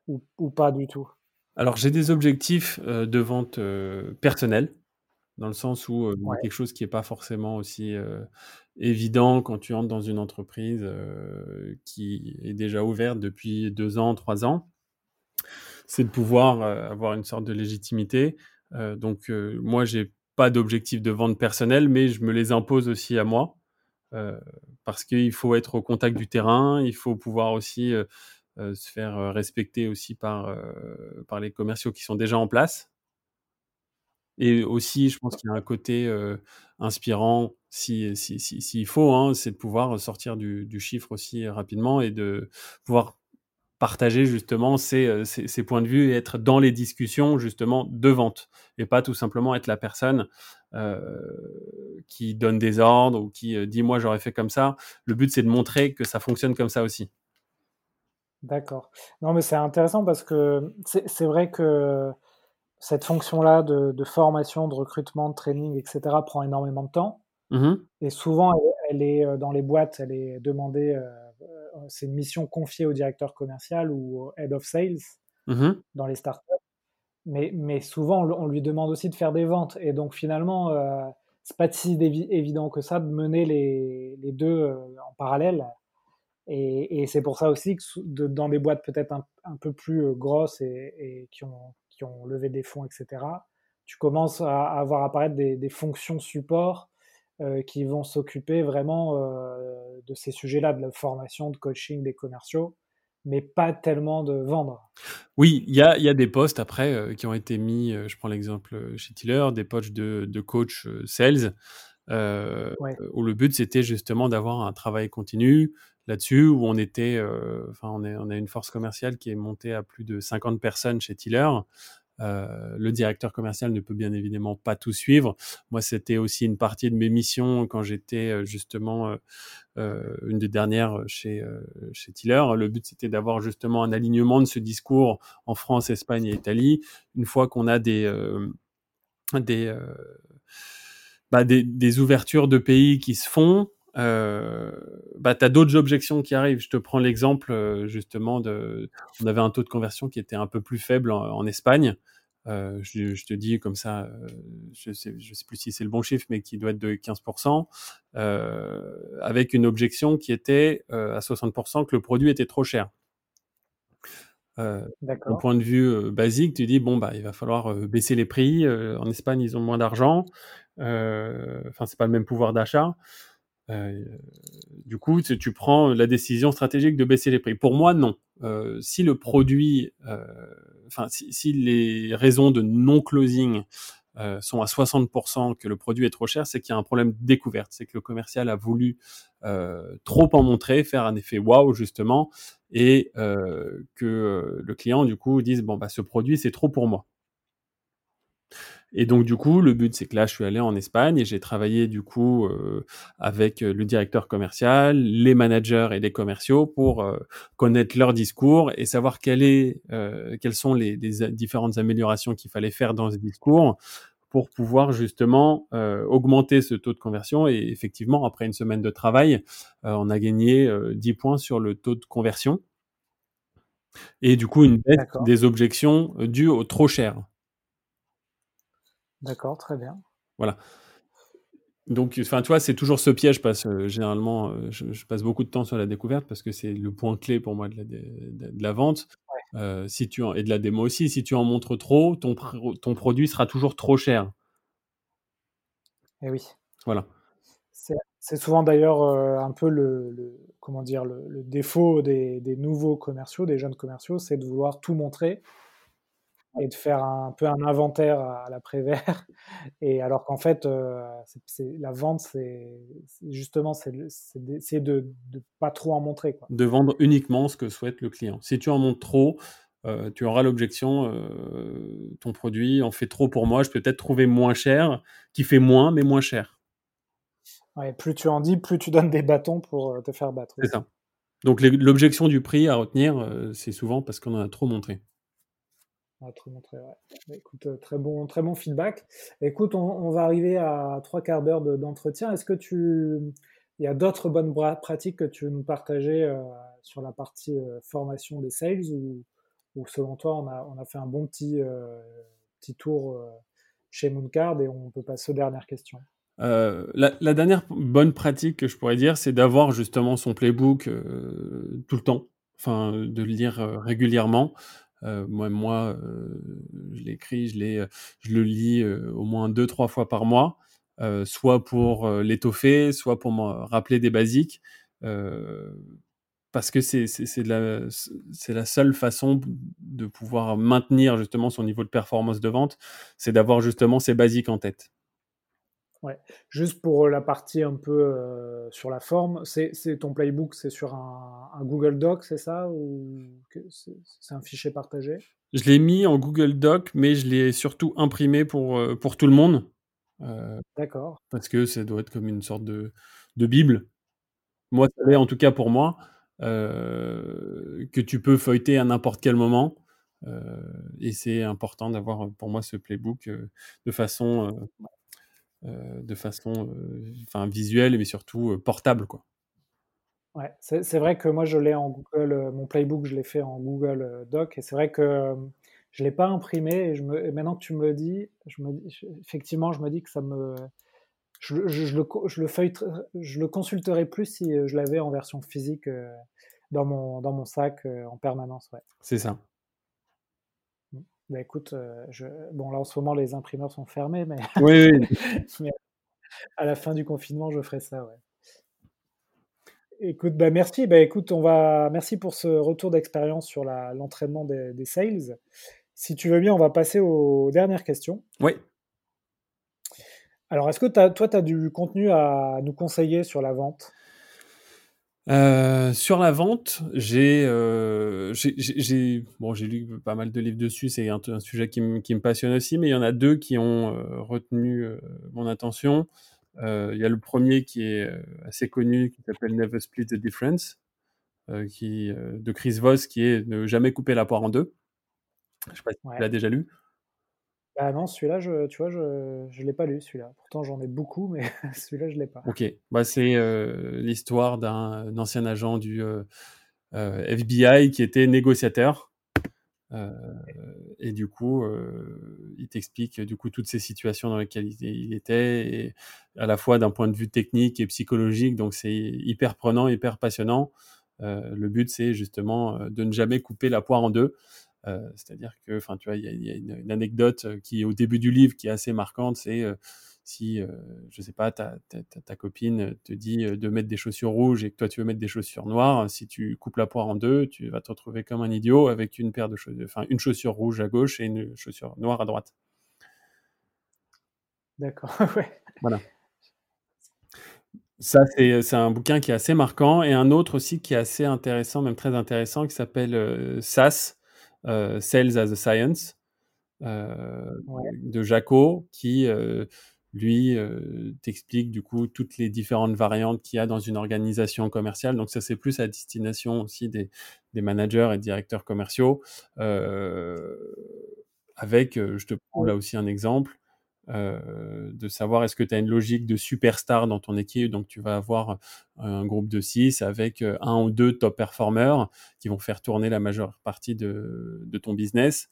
ou pas du tout? Alors j'ai des objectifs de vente personnels, dans le sens où quelque chose qui n'est pas forcément aussi évident quand tu entres dans une entreprise qui est déjà ouverte depuis deux ans, trois ans. C'est de pouvoir avoir une sorte de légitimité. donc moi, j'ai pas d'objectif de vente personnel, mais je me les impose aussi à moi. parce qu'il faut être au contact du terrain, il faut pouvoir aussi se faire respecter aussi par, par les commerciaux qui sont déjà en place. Et aussi, je pense qu'il y a un côté inspirant, s'il si, si, faut, hein, c'est de pouvoir sortir du, chiffre aussi rapidement et de pouvoir partager justement ces, points de vue et être dans les discussions justement de vente et pas tout simplement être la personne qui donne des ordres ou qui dit moi j'aurais fait comme ça. Le but c'est de montrer que ça fonctionne comme ça aussi. D'accord. Non, mais c'est intéressant parce que c'est vrai que cette fonction-là de, formation, de recrutement, de training, etc., prend énormément de temps. Mmh Et souvent, elle, est euh, dans les boîtes, elle est demandée, euh, euh, c'est une mission confiée au directeur commercial ou au head of sales mmh dans les startups. Mais, mais souvent, on, lui demande aussi de faire des ventes. Et donc, finalement, euh, c'est pas si évident que ça de mener les, les deux en parallèle. Et, c'est pour ça aussi que dans des boîtes peut-être un, peu plus grosses et, qui, ont, qui, ont, levé des fonds, etc., tu commences à, à voir apparaître des, fonctions support euh, qui vont s'occuper vraiment euh, de ces sujets-là, de la formation, de coaching des commerciaux, mais pas tellement de vendre. Oui, il y a, y a, des postes après qui ont été mis, je prends l'exemple chez Tiller, des postes de, de coach sales. où le but c'était justement d'avoir un travail continu, là-dessus, où on était, euh, enfin, on, a une force commerciale qui est montée à plus de 50 personnes chez Tiller. Euh, le directeur commercial ne peut bien évidemment pas tout suivre. Moi, c'était aussi une partie de mes missions quand j'étais euh, justement une des dernières chez, chez Tiller. Le but, c'était d'avoir justement un alignement de ce discours en France, Espagne et Italie. Une fois qu'on a des, bah, des, des, ouvertures de pays qui se font, euh, bah, tu as d'autres objections qui arrivent. Je te prends l'exemple euh, justement de. On avait un taux de conversion qui était un peu plus faible en, Espagne. Euh, je, te dis comme ça, je sais, je sais plus si c'est le bon chiffre, mais qui doit être de 15%, euh, avec une objection qui était à 60% que le produit était trop cher. Euh, D'un point de vue basique, tu dis bon bah il va falloir baisser les prix. en Espagne, ils ont moins d'argent. Enfin, c'est pas le même pouvoir d'achat. Euh, du coup, tu, prends la décision stratégique de baisser les prix. Pour moi, non. Euh, si le produit, euh, enfin, si, les raisons de non-closing sont à 60%, que le produit est trop cher, c'est qu'il y a un problème de découverte. C'est que le commercial a voulu trop en montrer, faire un effet wow, justement, et que le client, du coup, dise, bon, bah, ce produit, c'est trop pour moi. Et donc du coup, le but c'est que là, je suis allé en Espagne et j'ai travaillé du coup euh, avec euh, le directeur commercial, les managers et les commerciaux pour euh, connaître leur discours et savoir quelle est, quelles sont les, différentes améliorations qu'il fallait faire dans ce discours pour pouvoir justement augmenter ce taux de conversion. Et effectivement, après une semaine de travail, on a gagné 10 points sur le taux de conversion. Et du coup, une baisse des objections dues au trop cher. D'accord, très bien. Voilà. Donc, enfin, tu vois, c'est toujours ce piège parce que généralement, je, passe beaucoup de temps sur la découverte parce que c'est le point clé pour moi de la, de, la vente. si tu en, et de la démo aussi, si tu en montres trop, ton, ton produit sera toujours trop cher. Et eh oui. Voilà. C'est souvent d'ailleurs un peu le, comment dire, le, défaut des, des, nouveaux commerciaux, des jeunes commerciaux, c'est de vouloir tout montrer et de faire un peu un inventaire à l'après-vert. [laughs] Et alors qu'en fait, euh, la vente, c'est, justement, c'est, d'essayer de ne pas trop en montrer. Quoi. De vendre uniquement ce que souhaite le client. Si tu en montres trop, euh, tu auras l'objection, euh, ton produit en fait trop pour moi, je peux peut-être trouver moins cher, qui fait moins, mais moins cher. Ouais, plus tu en dis, plus tu donnes des bâtons pour te faire battre. C'est ça. Donc l'objection du prix à retenir, c'est souvent parce qu'on en a trop montré. Bah, euh, très bon, très bon feedback. Écoute, on, va arriver à trois quarts d'heure d'entretien. Est-ce que tu, il y a d'autres bonnes pratiques que tu veux nous partager euh, sur la partie euh, formation des sales ou, selon toi, on a, fait un bon petit, petit tour chez Mooncard et on peut passer aux dernières questions? La, la, dernière bonne pratique que je pourrais dire, c'est d'avoir justement son playbook tout le temps, enfin de le lire régulièrement. Euh, moi, euh, je l'écris, je, euh, je le lis au moins deux, trois fois par mois, soit pour l'étoffer, soit pour me rappeler des basiques parce que c'est la, la seule façon de pouvoir maintenir justement son niveau de performance de vente, c'est d'avoir justement ces basiques en tête. Ouais. Juste pour la partie un peu euh, sur la forme, c'est ton playbook, c'est sur un, Google Doc, c'est ça Ou c'est un fichier partagé? Je l'ai mis en Google Doc, mais je l'ai surtout imprimé pour, euh, pour tout le monde. Euh, D'accord. Parce que ça doit être comme une sorte de, de Bible. Moi, ça en tout cas pour moi, que tu peux feuilleter à n'importe quel moment. et c'est important d'avoir pour moi ce playbook de façon euh, de façon euh, enfin, visuelle, mais surtout euh, portable. Quoi. Ouais, c'est vrai que moi je l'ai en Google, mon playbook je l'ai fait en Google Doc et c'est vrai que je ne l'ai pas imprimé et, je me, maintenant que tu me le dis, je me, effectivement je me dis que ça me... Je, je, le, je, le je le consulterai plus si je l'avais en version physique dans, mon, dans mon sac en permanence. Ouais. C'est ça. Bah, écoute, euh, je... bon là en ce moment les imprimeurs sont fermés, mais... Oui, [laughs] à la fin du confinement, je ferai ça, ouais. Écoute, bah merci. Bah écoute, on va merci pour ce retour d'expérience sur l'entraînement des, des, sales. Si tu veux bien, on va passer aux dernières questions. Oui. Alors, est-ce que toi, tu as du contenu à nous conseiller sur la vente? Euh, sur la vente, j'ai euh, bon, lu pas mal de livres dessus, c'est un, sujet qui, me passionne aussi, mais il y en a deux qui ont euh, retenu mon attention. Il y a le premier qui est assez connu, qui s'appelle Never Split the Difference, qui, de Chris Voss, qui est ne jamais couper la poire en deux. Je sais pas si tu l'as déjà lu. Ah non, celui-là, je, tu vois, je ne l'ai pas lu, celui-là. Pourtant, j'en ai beaucoup, mais [laughs] celui-là, je ne l'ai pas. Ok, bah, c'est euh, l'histoire d'un ancien agent du euh, euh, FBI qui était négociateur. et du coup, il t'explique du coup toutes ces situations dans lesquelles il, était, à la fois d'un point de vue technique et psychologique. Donc, c'est hyper prenant, hyper passionnant. le but, c'est justement de ne jamais couper la poire en deux. Euh, c'est-à-dire que, enfin, tu vois, il y a, une, anecdote euh, qui est au début du livre qui est assez marquante, c'est euh, si, je sais pas, ta, ta, copine te dit de mettre des chaussures rouges et que toi tu veux mettre des chaussures noires, si tu coupes la poire en deux, tu vas te retrouver comme un idiot avec une paire de chaussures, enfin une chaussure rouge à gauche et une chaussure noire à droite. D'accord, [laughs] ouais. Voilà. Ça, c'est un bouquin qui est assez marquant et un autre aussi qui est assez intéressant, même très intéressant, qui s'appelle SAS, euh, Sales as a Science euh, de Jaco, qui euh, lui t'explique du coup toutes les différentes variantes qu'il y a dans une organisation commerciale. Donc ça c'est plus à destination aussi des, des managers et directeurs commerciaux. avec, je te prends là aussi un exemple, euh, de savoir est-ce que tu as une logique de superstar dans ton équipe. Donc, tu vas avoir un groupe de 6 avec euh, un ou deux top performers qui vont faire tourner la majeure partie de, ton business.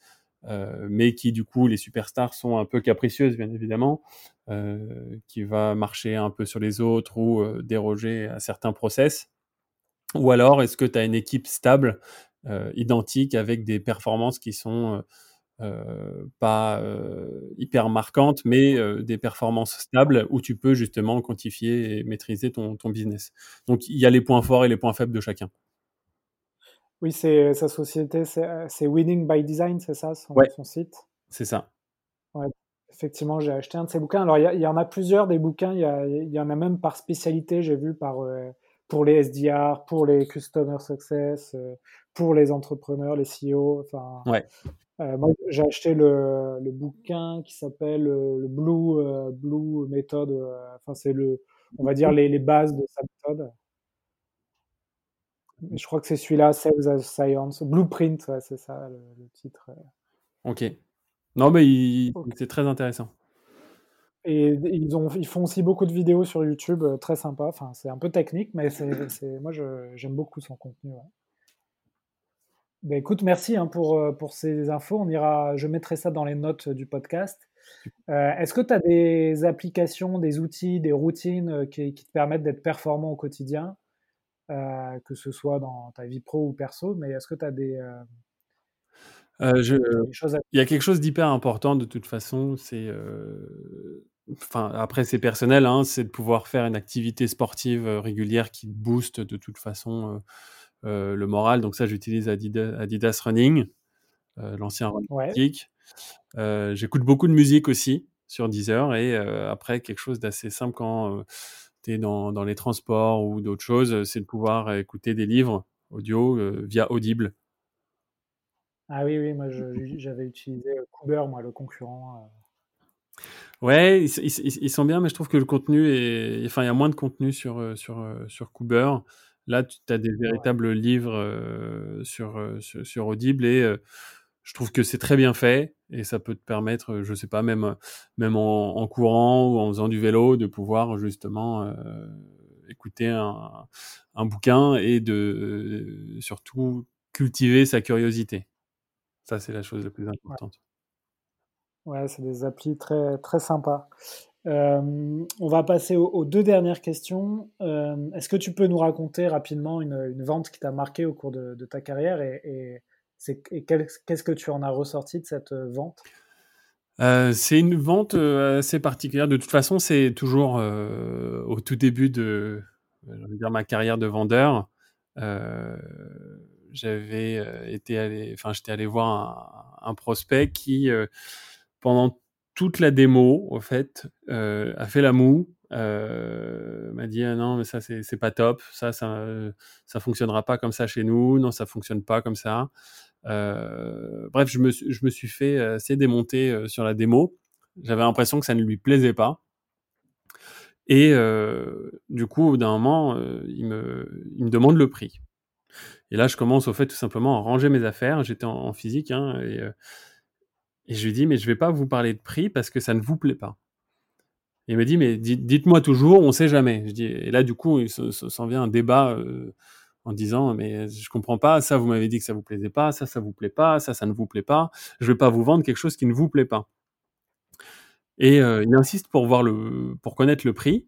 mais qui du coup les superstars sont un peu capricieuses bien évidemment, qui va marcher un peu sur les autres ou déroger à certains process. Ou alors est-ce que tu as une équipe stable, identique avec des performances qui sont pas hyper marquantes, mais des performances stables où tu peux justement quantifier et maîtriser ton, ton business. Donc il y a les points forts et les points faibles de chacun. Oui, c'est sa société, c'est Winning by Design, c'est ça, son, son site? C'est ça. Ouais, effectivement, j'ai acheté un de ses bouquins. Alors, il y, y, en a plusieurs des bouquins. Il y, en a même par spécialité, j'ai vu, par, pour les SDR, pour les Customer Success, pour les entrepreneurs, les CEO. Enfin, ouais. Euh, moi, j'ai acheté le, le, bouquin qui s'appelle le Blue, Blue Method. Enfin, c'est le, on va dire les, les bases de sa méthode je crois que c'est celui-là, Sales as Science. Blueprint, ouais, c'est ça le, titre. Ok. Non, mais c'est très intéressant. Et ils, ont, ils font aussi beaucoup de vidéos sur YouTube, euh, très sympa. Enfin, c'est un peu technique, mais c'est, moi, j'aime beaucoup son contenu. Ben, écoute, merci hein, pour, euh, pour ces infos. On ira, je mettrai ça dans les notes du podcast. Euh, est-ce que tu as des applications, des outils, des routines qui, qui te permettent d'être performant au quotidien euh, que ce soit dans ta vie pro ou perso, mais est-ce que tu as des, euh, euh, je... Il y a quelque chose d'hyper important de toute façon, c'est enfin après c'est personnel, hein, c'est de pouvoir faire une activité sportive régulière qui booste de toute façon le moral. Donc ça, j'utilise Adidas, Running, l'ancien Running J'écoute beaucoup de musique aussi sur Deezer et après quelque chose d'assez simple quand tu es dans, dans, les transports ou d'autres choses, c'est de pouvoir écouter des livres audio euh, via Audible. Ah oui, oui, moi j'avais utilisé Cooper, moi, le concurrent. Euh. Ouais, ils, ils, sont bien, mais je trouve que le contenu est. Enfin, il y a moins de contenu sur, euh, sur, sur Cooper. Là, tu as des véritables livres sur, sur, sur, Audible et je trouve que c'est très bien fait et ça peut te permettre, je sais pas, même, même en, courant ou en faisant du vélo, de pouvoir justement euh, écouter un, un, bouquin et de surtout cultiver sa curiosité. Ça, c'est la chose la plus importante. Ouais, c'est des applis très, très sympas. Euh, on va passer aux, deux dernières questions. Est-ce que tu peux nous raconter rapidement une, vente qui t'a marqué au cours de, ta carrière et, Qu'est-ce que tu en as ressorti de cette euh, vente? Euh, c'est une vente euh, assez particulière. De toute façon, c'est toujours au tout début de ma carrière de vendeur. J'avais été allé, enfin, j'étais allé voir un, prospect qui, pendant toute la démo, au fait, a fait la moue, m'a dit «Ah non mais ça c'est pas top, ça ça ça fonctionnera pas comme ça chez nous, non ça fonctionne pas comme ça. Euh, bref, je me, je me suis fait euh, assez démonter euh, sur la démo. J'avais l'impression que ça ne lui plaisait pas. Et du coup, d'un moment, il, me, il me demande le prix. Et là, je commence au fait tout simplement à ranger mes affaires. J'étais en, physique hein, et, et, je lui dis mais je vais pas vous parler de prix parce que ça ne vous plaît pas. Il me dit mais dites-moi toujours, on sait jamais. Et là du coup, il s'en vient un débat en disant mais je comprends pas, ça vous m'avez dit que ça vous plaisait pas, ça ça vous plaît pas, ça ça ne vous plaît pas, je vais pas vous vendre quelque chose qui ne vous plaît pas. Et euh, il insiste pour voir le pour connaître le prix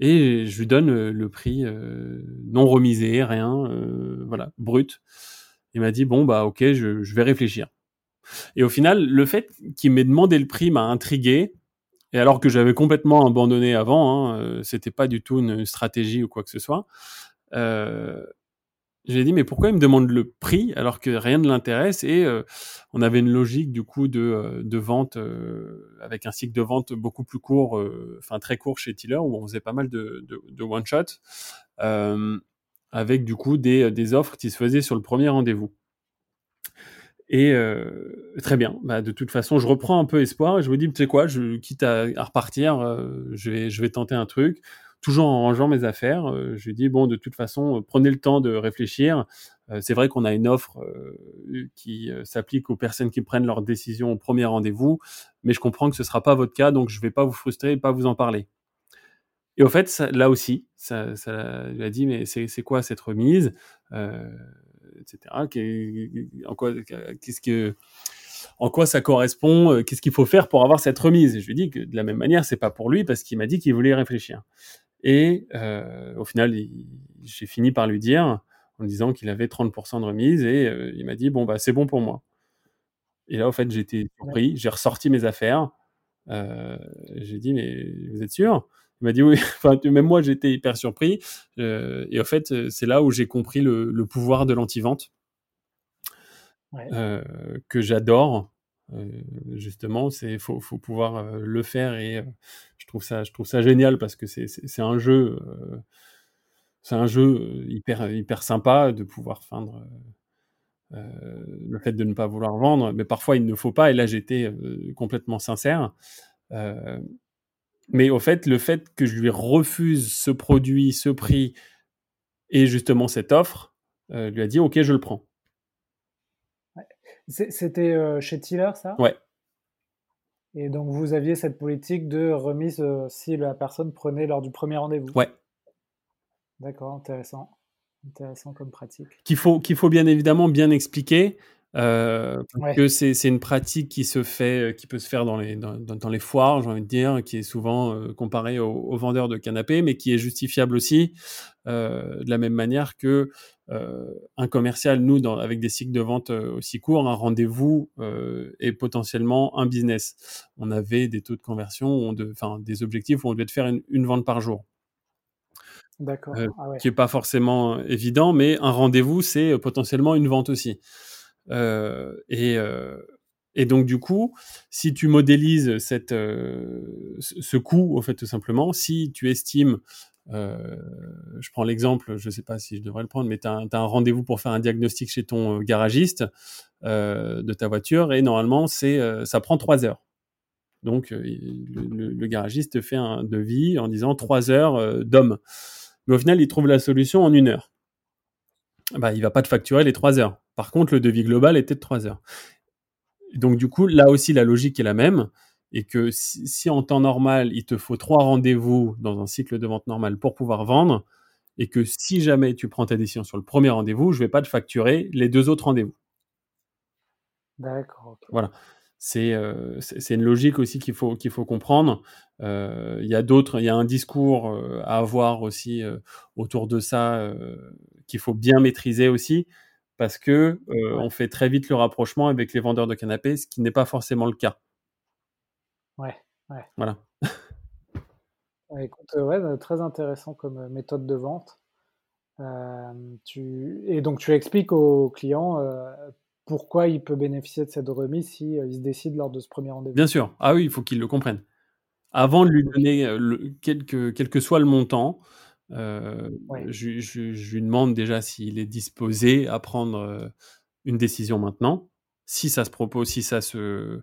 et je lui donne le prix euh, non remisé, rien, euh, voilà, brut. Il m'a dit bon bah ok, je vais réfléchir. Et au final, le fait qu'il m'ait demandé le prix m'a intrigué. Et alors que j'avais complètement abandonné avant, hein, c'était pas du tout une stratégie ou quoi que ce soit. Euh, j'ai dit mais pourquoi il me demande le prix alors que rien ne l'intéresse? Et euh, on avait une logique du coup de, euh, de vente euh, avec un cycle de vente beaucoup plus court, enfin très court chez Tiller où on faisait pas mal de, de, de one shot avec du coup des, des offres qui se faisaient sur le premier rendez-vous. Et très bien. Bah, de toute façon, je reprends un peu espoir et je me dis, tu sais quoi, je quitte à, repartir, je vais, je vais tenter un truc toujours en rangeant mes affaires. Euh, je lui dis bon, de toute façon, euh, prenez le temps de réfléchir. Euh, c'est vrai qu'on a une offre qui s'applique aux personnes qui prennent leurs décisions au premier rendez-vous, mais je comprends que ce sera pas votre cas, donc je vais pas vous frustrer et pas vous en parler. Et au fait, là aussi, ça, ça lui a dit mais c'est quoi cette remise, etc. En quoi, qu'est-ce que en quoi ça correspond, qu'est-ce qu'il faut faire pour avoir cette remise? Et je lui dis que de la même manière, c'est pas pour lui parce qu'il m'a dit qu'il voulait y réfléchir. Et au final, j'ai fini par lui dire en disant qu'il avait 30% de remise et il m'a dit bon bah c'est bon pour moi. Et là, en fait, j'étais surpris, j'ai ressorti mes affaires. j'ai dit mais vous êtes sûr? Il m'a dit oui. [laughs] Enfin, même moi, j'étais hyper surpris. et en fait, c'est là où j'ai compris le, pouvoir de l'anti-vente que j'adore. justement, c'est faut, faut pouvoir le faire et je trouve ça je trouve ça génial parce que c'est un jeu c'est un jeu hyper hyper sympa de pouvoir feindre le fait de ne pas vouloir vendre, mais parfois il ne faut pas. Et là, j'étais complètement sincère. Mais au fait, le fait que je lui refuse ce produit, ce prix et justement cette offre, lui a dit OK, je le prends. C'était chez Tiller, ça? Ouais. Et donc vous aviez cette politique de remise si la personne prenait lors du premier rendez-vous? Ouais. D'accord, intéressant. Intéressant comme pratique. Qu'il faut, qu'il faut bien évidemment bien expliquer. Euh, que c'est, une pratique qui se fait, qui peut se faire dans les, dans, dans les foires, j'ai envie de dire, qui est souvent euh, comparée aux, vendeurs de canapés, mais qui est justifiable aussi euh, de la même manière que euh, un commercial, nous, dans, avec des cycles de vente aussi courts, un rendez-vous est potentiellement un business. On avait des taux de conversion, enfin des objectifs où on devait faire une, une vente par jour. D'accord. Ah qui est pas forcément évident, mais un rendez-vous, c'est potentiellement une vente aussi. Et, et donc du coup, si tu modélises cette, ce coût, au fait, tout simplement, si tu estimes, je prends l'exemple, je ne sais pas si je devrais le prendre, mais tu as, un rendez-vous pour faire un diagnostic chez ton garagiste de ta voiture, et normalement, ça prend trois heures. Donc, le, le, garagiste fait un devis en disant trois heures d'homme. Mais au final, il trouve la solution en une heure. Bah, il va pas te facturer les trois heures. Par contre, le devis global était de trois heures. Donc, du coup, là aussi, la logique est la même. Et que si, en temps normal, il te faut trois rendez-vous dans un cycle de vente normal pour pouvoir vendre, et que si jamais tu prends ta décision sur le premier rendez-vous, je vais pas te facturer les deux autres rendez-vous. D'accord. Voilà. Euh, c'est une logique aussi qu'il faut, qu'il faut comprendre. Euh, il y a d'autres, il y a un discours euh, à avoir aussi autour de ça qu'il faut bien maîtriser aussi parce que on fait très vite le rapprochement avec les vendeurs de canapés, ce qui n'est pas forcément le cas. Ouais, ouais. Voilà. écoute, ouais, très intéressant comme méthode de vente. tu... Et donc tu expliques aux clients pourquoi il peut bénéficier de cette remise si euh, il se décide lors de ce premier rendez-vous. Bien sûr. Ah oui, il faut qu'il le comprenne. Avant de lui donner euh, quel, que, soit le montant, euh, je, lui demande déjà s'il est disposé à prendre une décision maintenant. Si ça se propose, si ça se,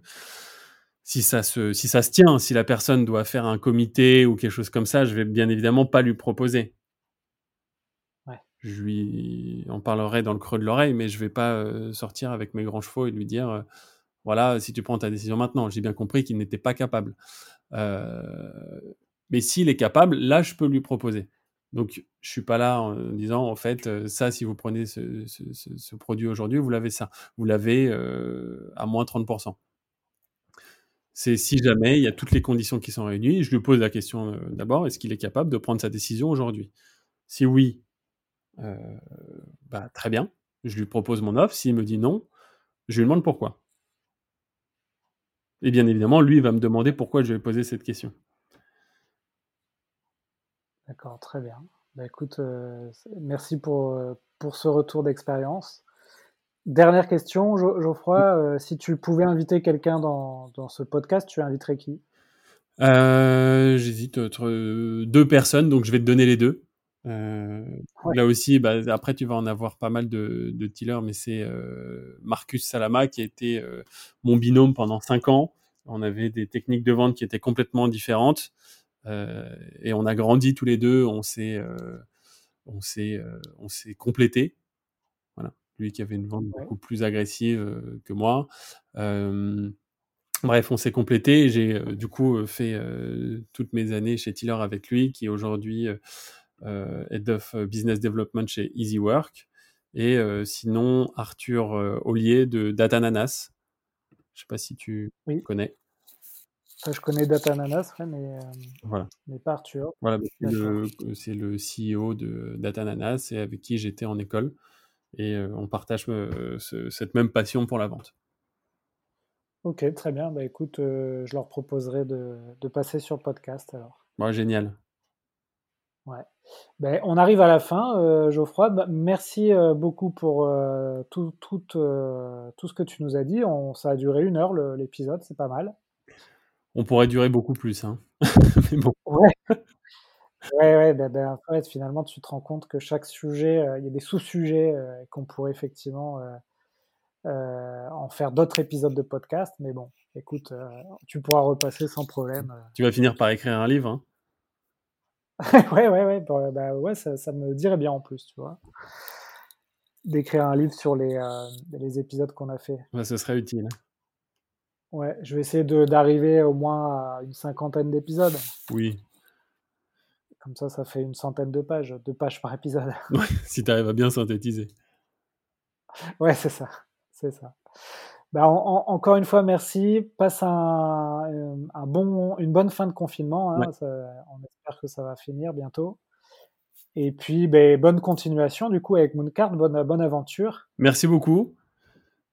si ça se, si ça se tient, si la personne doit faire un comité ou quelque chose comme ça, je vais bien évidemment pas lui proposer je lui en parlerai dans le creux de l'oreille, mais je vais pas euh, sortir avec mes grands chevaux et lui dire euh, voilà, si tu prends ta décision maintenant. J'ai bien compris qu'il n'était pas capable. Euh, mais s'il est capable, là, je peux lui proposer. Donc, je suis pas là en disant en fait, ça, si vous prenez ce, produit aujourd'hui, vous l'avez ça. Vous l'avez à moins 30%. C'est si jamais il y a toutes les conditions qui sont réunies, je lui pose la question d'abord est-ce qu'il est capable de prendre sa décision aujourd'hui? Si oui, euh, bah, très bien, je lui propose mon offre. S'il me dit non, je lui demande pourquoi. Et bien évidemment, lui va me demander pourquoi je vais poser cette question. D'accord, très bien. Bah, écoute, euh, merci pour, euh, pour ce retour d'expérience. Dernière question, Geoffroy, si tu pouvais inviter quelqu'un dans, dans, ce podcast, tu inviterais qui? J'hésite entre deux personnes, donc je vais te donner les deux. Euh, là aussi, bah, après, tu vas en avoir pas mal de, de mais c'est euh, Marcus Salama qui a été euh, mon binôme pendant 5 ans. On avait des techniques de vente qui étaient complètement différentes et on a grandi tous les deux. On s'est, on s'est, on s'est complété. Voilà, lui qui avait une vente beaucoup plus agressive que moi. Bref, on s'est complété. J'ai du coup fait toutes mes années chez Tiller avec lui, qui aujourd'hui euh, Head of Business Development chez EasyWork. Et euh, sinon, Arthur euh, Ollier de Datananas. Je sais pas si tu connais. Je connais Data Ananas, mais, voilà. mais pas Arthur. Voilà, c'est le, CEO de Data Ananas et avec qui j'étais en école. Et on partage cette même passion pour la vente. Ok, très bien. Bah, écoute, je leur proposerai de, de, passer sur le podcast alors. Ouais, génial. Ouais. Ben, on arrive à la fin, euh, Geoffroy. Bah, merci euh, beaucoup pour euh, tout, tout, tout, ce que tu nous as dit. On, ça a duré une heure l'épisode, c'est pas mal. On pourrait durer beaucoup plus. Hein. [laughs] bon. Ouais. Ouais, ouais, ben, ben, en fait, finalement, tu te rends compte que chaque sujet, il y a des sous-sujets qu'on pourrait effectivement en faire d'autres épisodes de podcast. Mais bon, écoute, tu pourras repasser sans problème. Tu vas finir par écrire un livre. Hein [laughs] ouais, ouais, ouais, bah, bah, ouais ça, ça, me dirait bien en plus, tu vois. D'écrire un livre sur les, euh, les épisodes qu'on a fait. Ce serait utile. Ouais, je vais essayer d'arriver au moins à une cinquantaine d'épisodes. Oui. Comme ça, ça fait une centaine de pages, deux pages par épisode. [laughs] Ouais, si tu arrives à bien synthétiser. Ouais, c'est ça. C'est ça. Bah, encore une fois, merci. Passe un, euh, un, bon, une bonne fin de confinement. Hein. on espère que ça va finir bientôt. Et puis, ben, bonne continuation du coup avec Mooncard, bonne, bonne aventure. Merci beaucoup.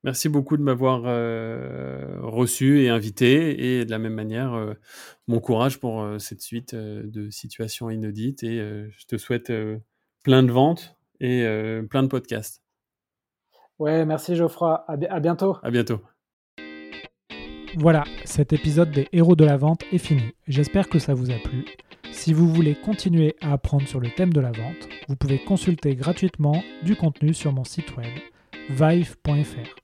Merci beaucoup de m'avoir euh, reçu et invité. Et de la même manière, euh, mon courage pour cette suite de situations inédites. Et je te souhaite plein de ventes et plein de podcasts. Ouais, merci Geoffroy. À, bientôt. À bientôt. Voilà, cet épisode des héros de la vente est fini. J'espère que ça vous a plu. Si vous voulez continuer à apprendre sur le thème de la vente, vous pouvez consulter gratuitement du contenu sur mon site web vive.fr.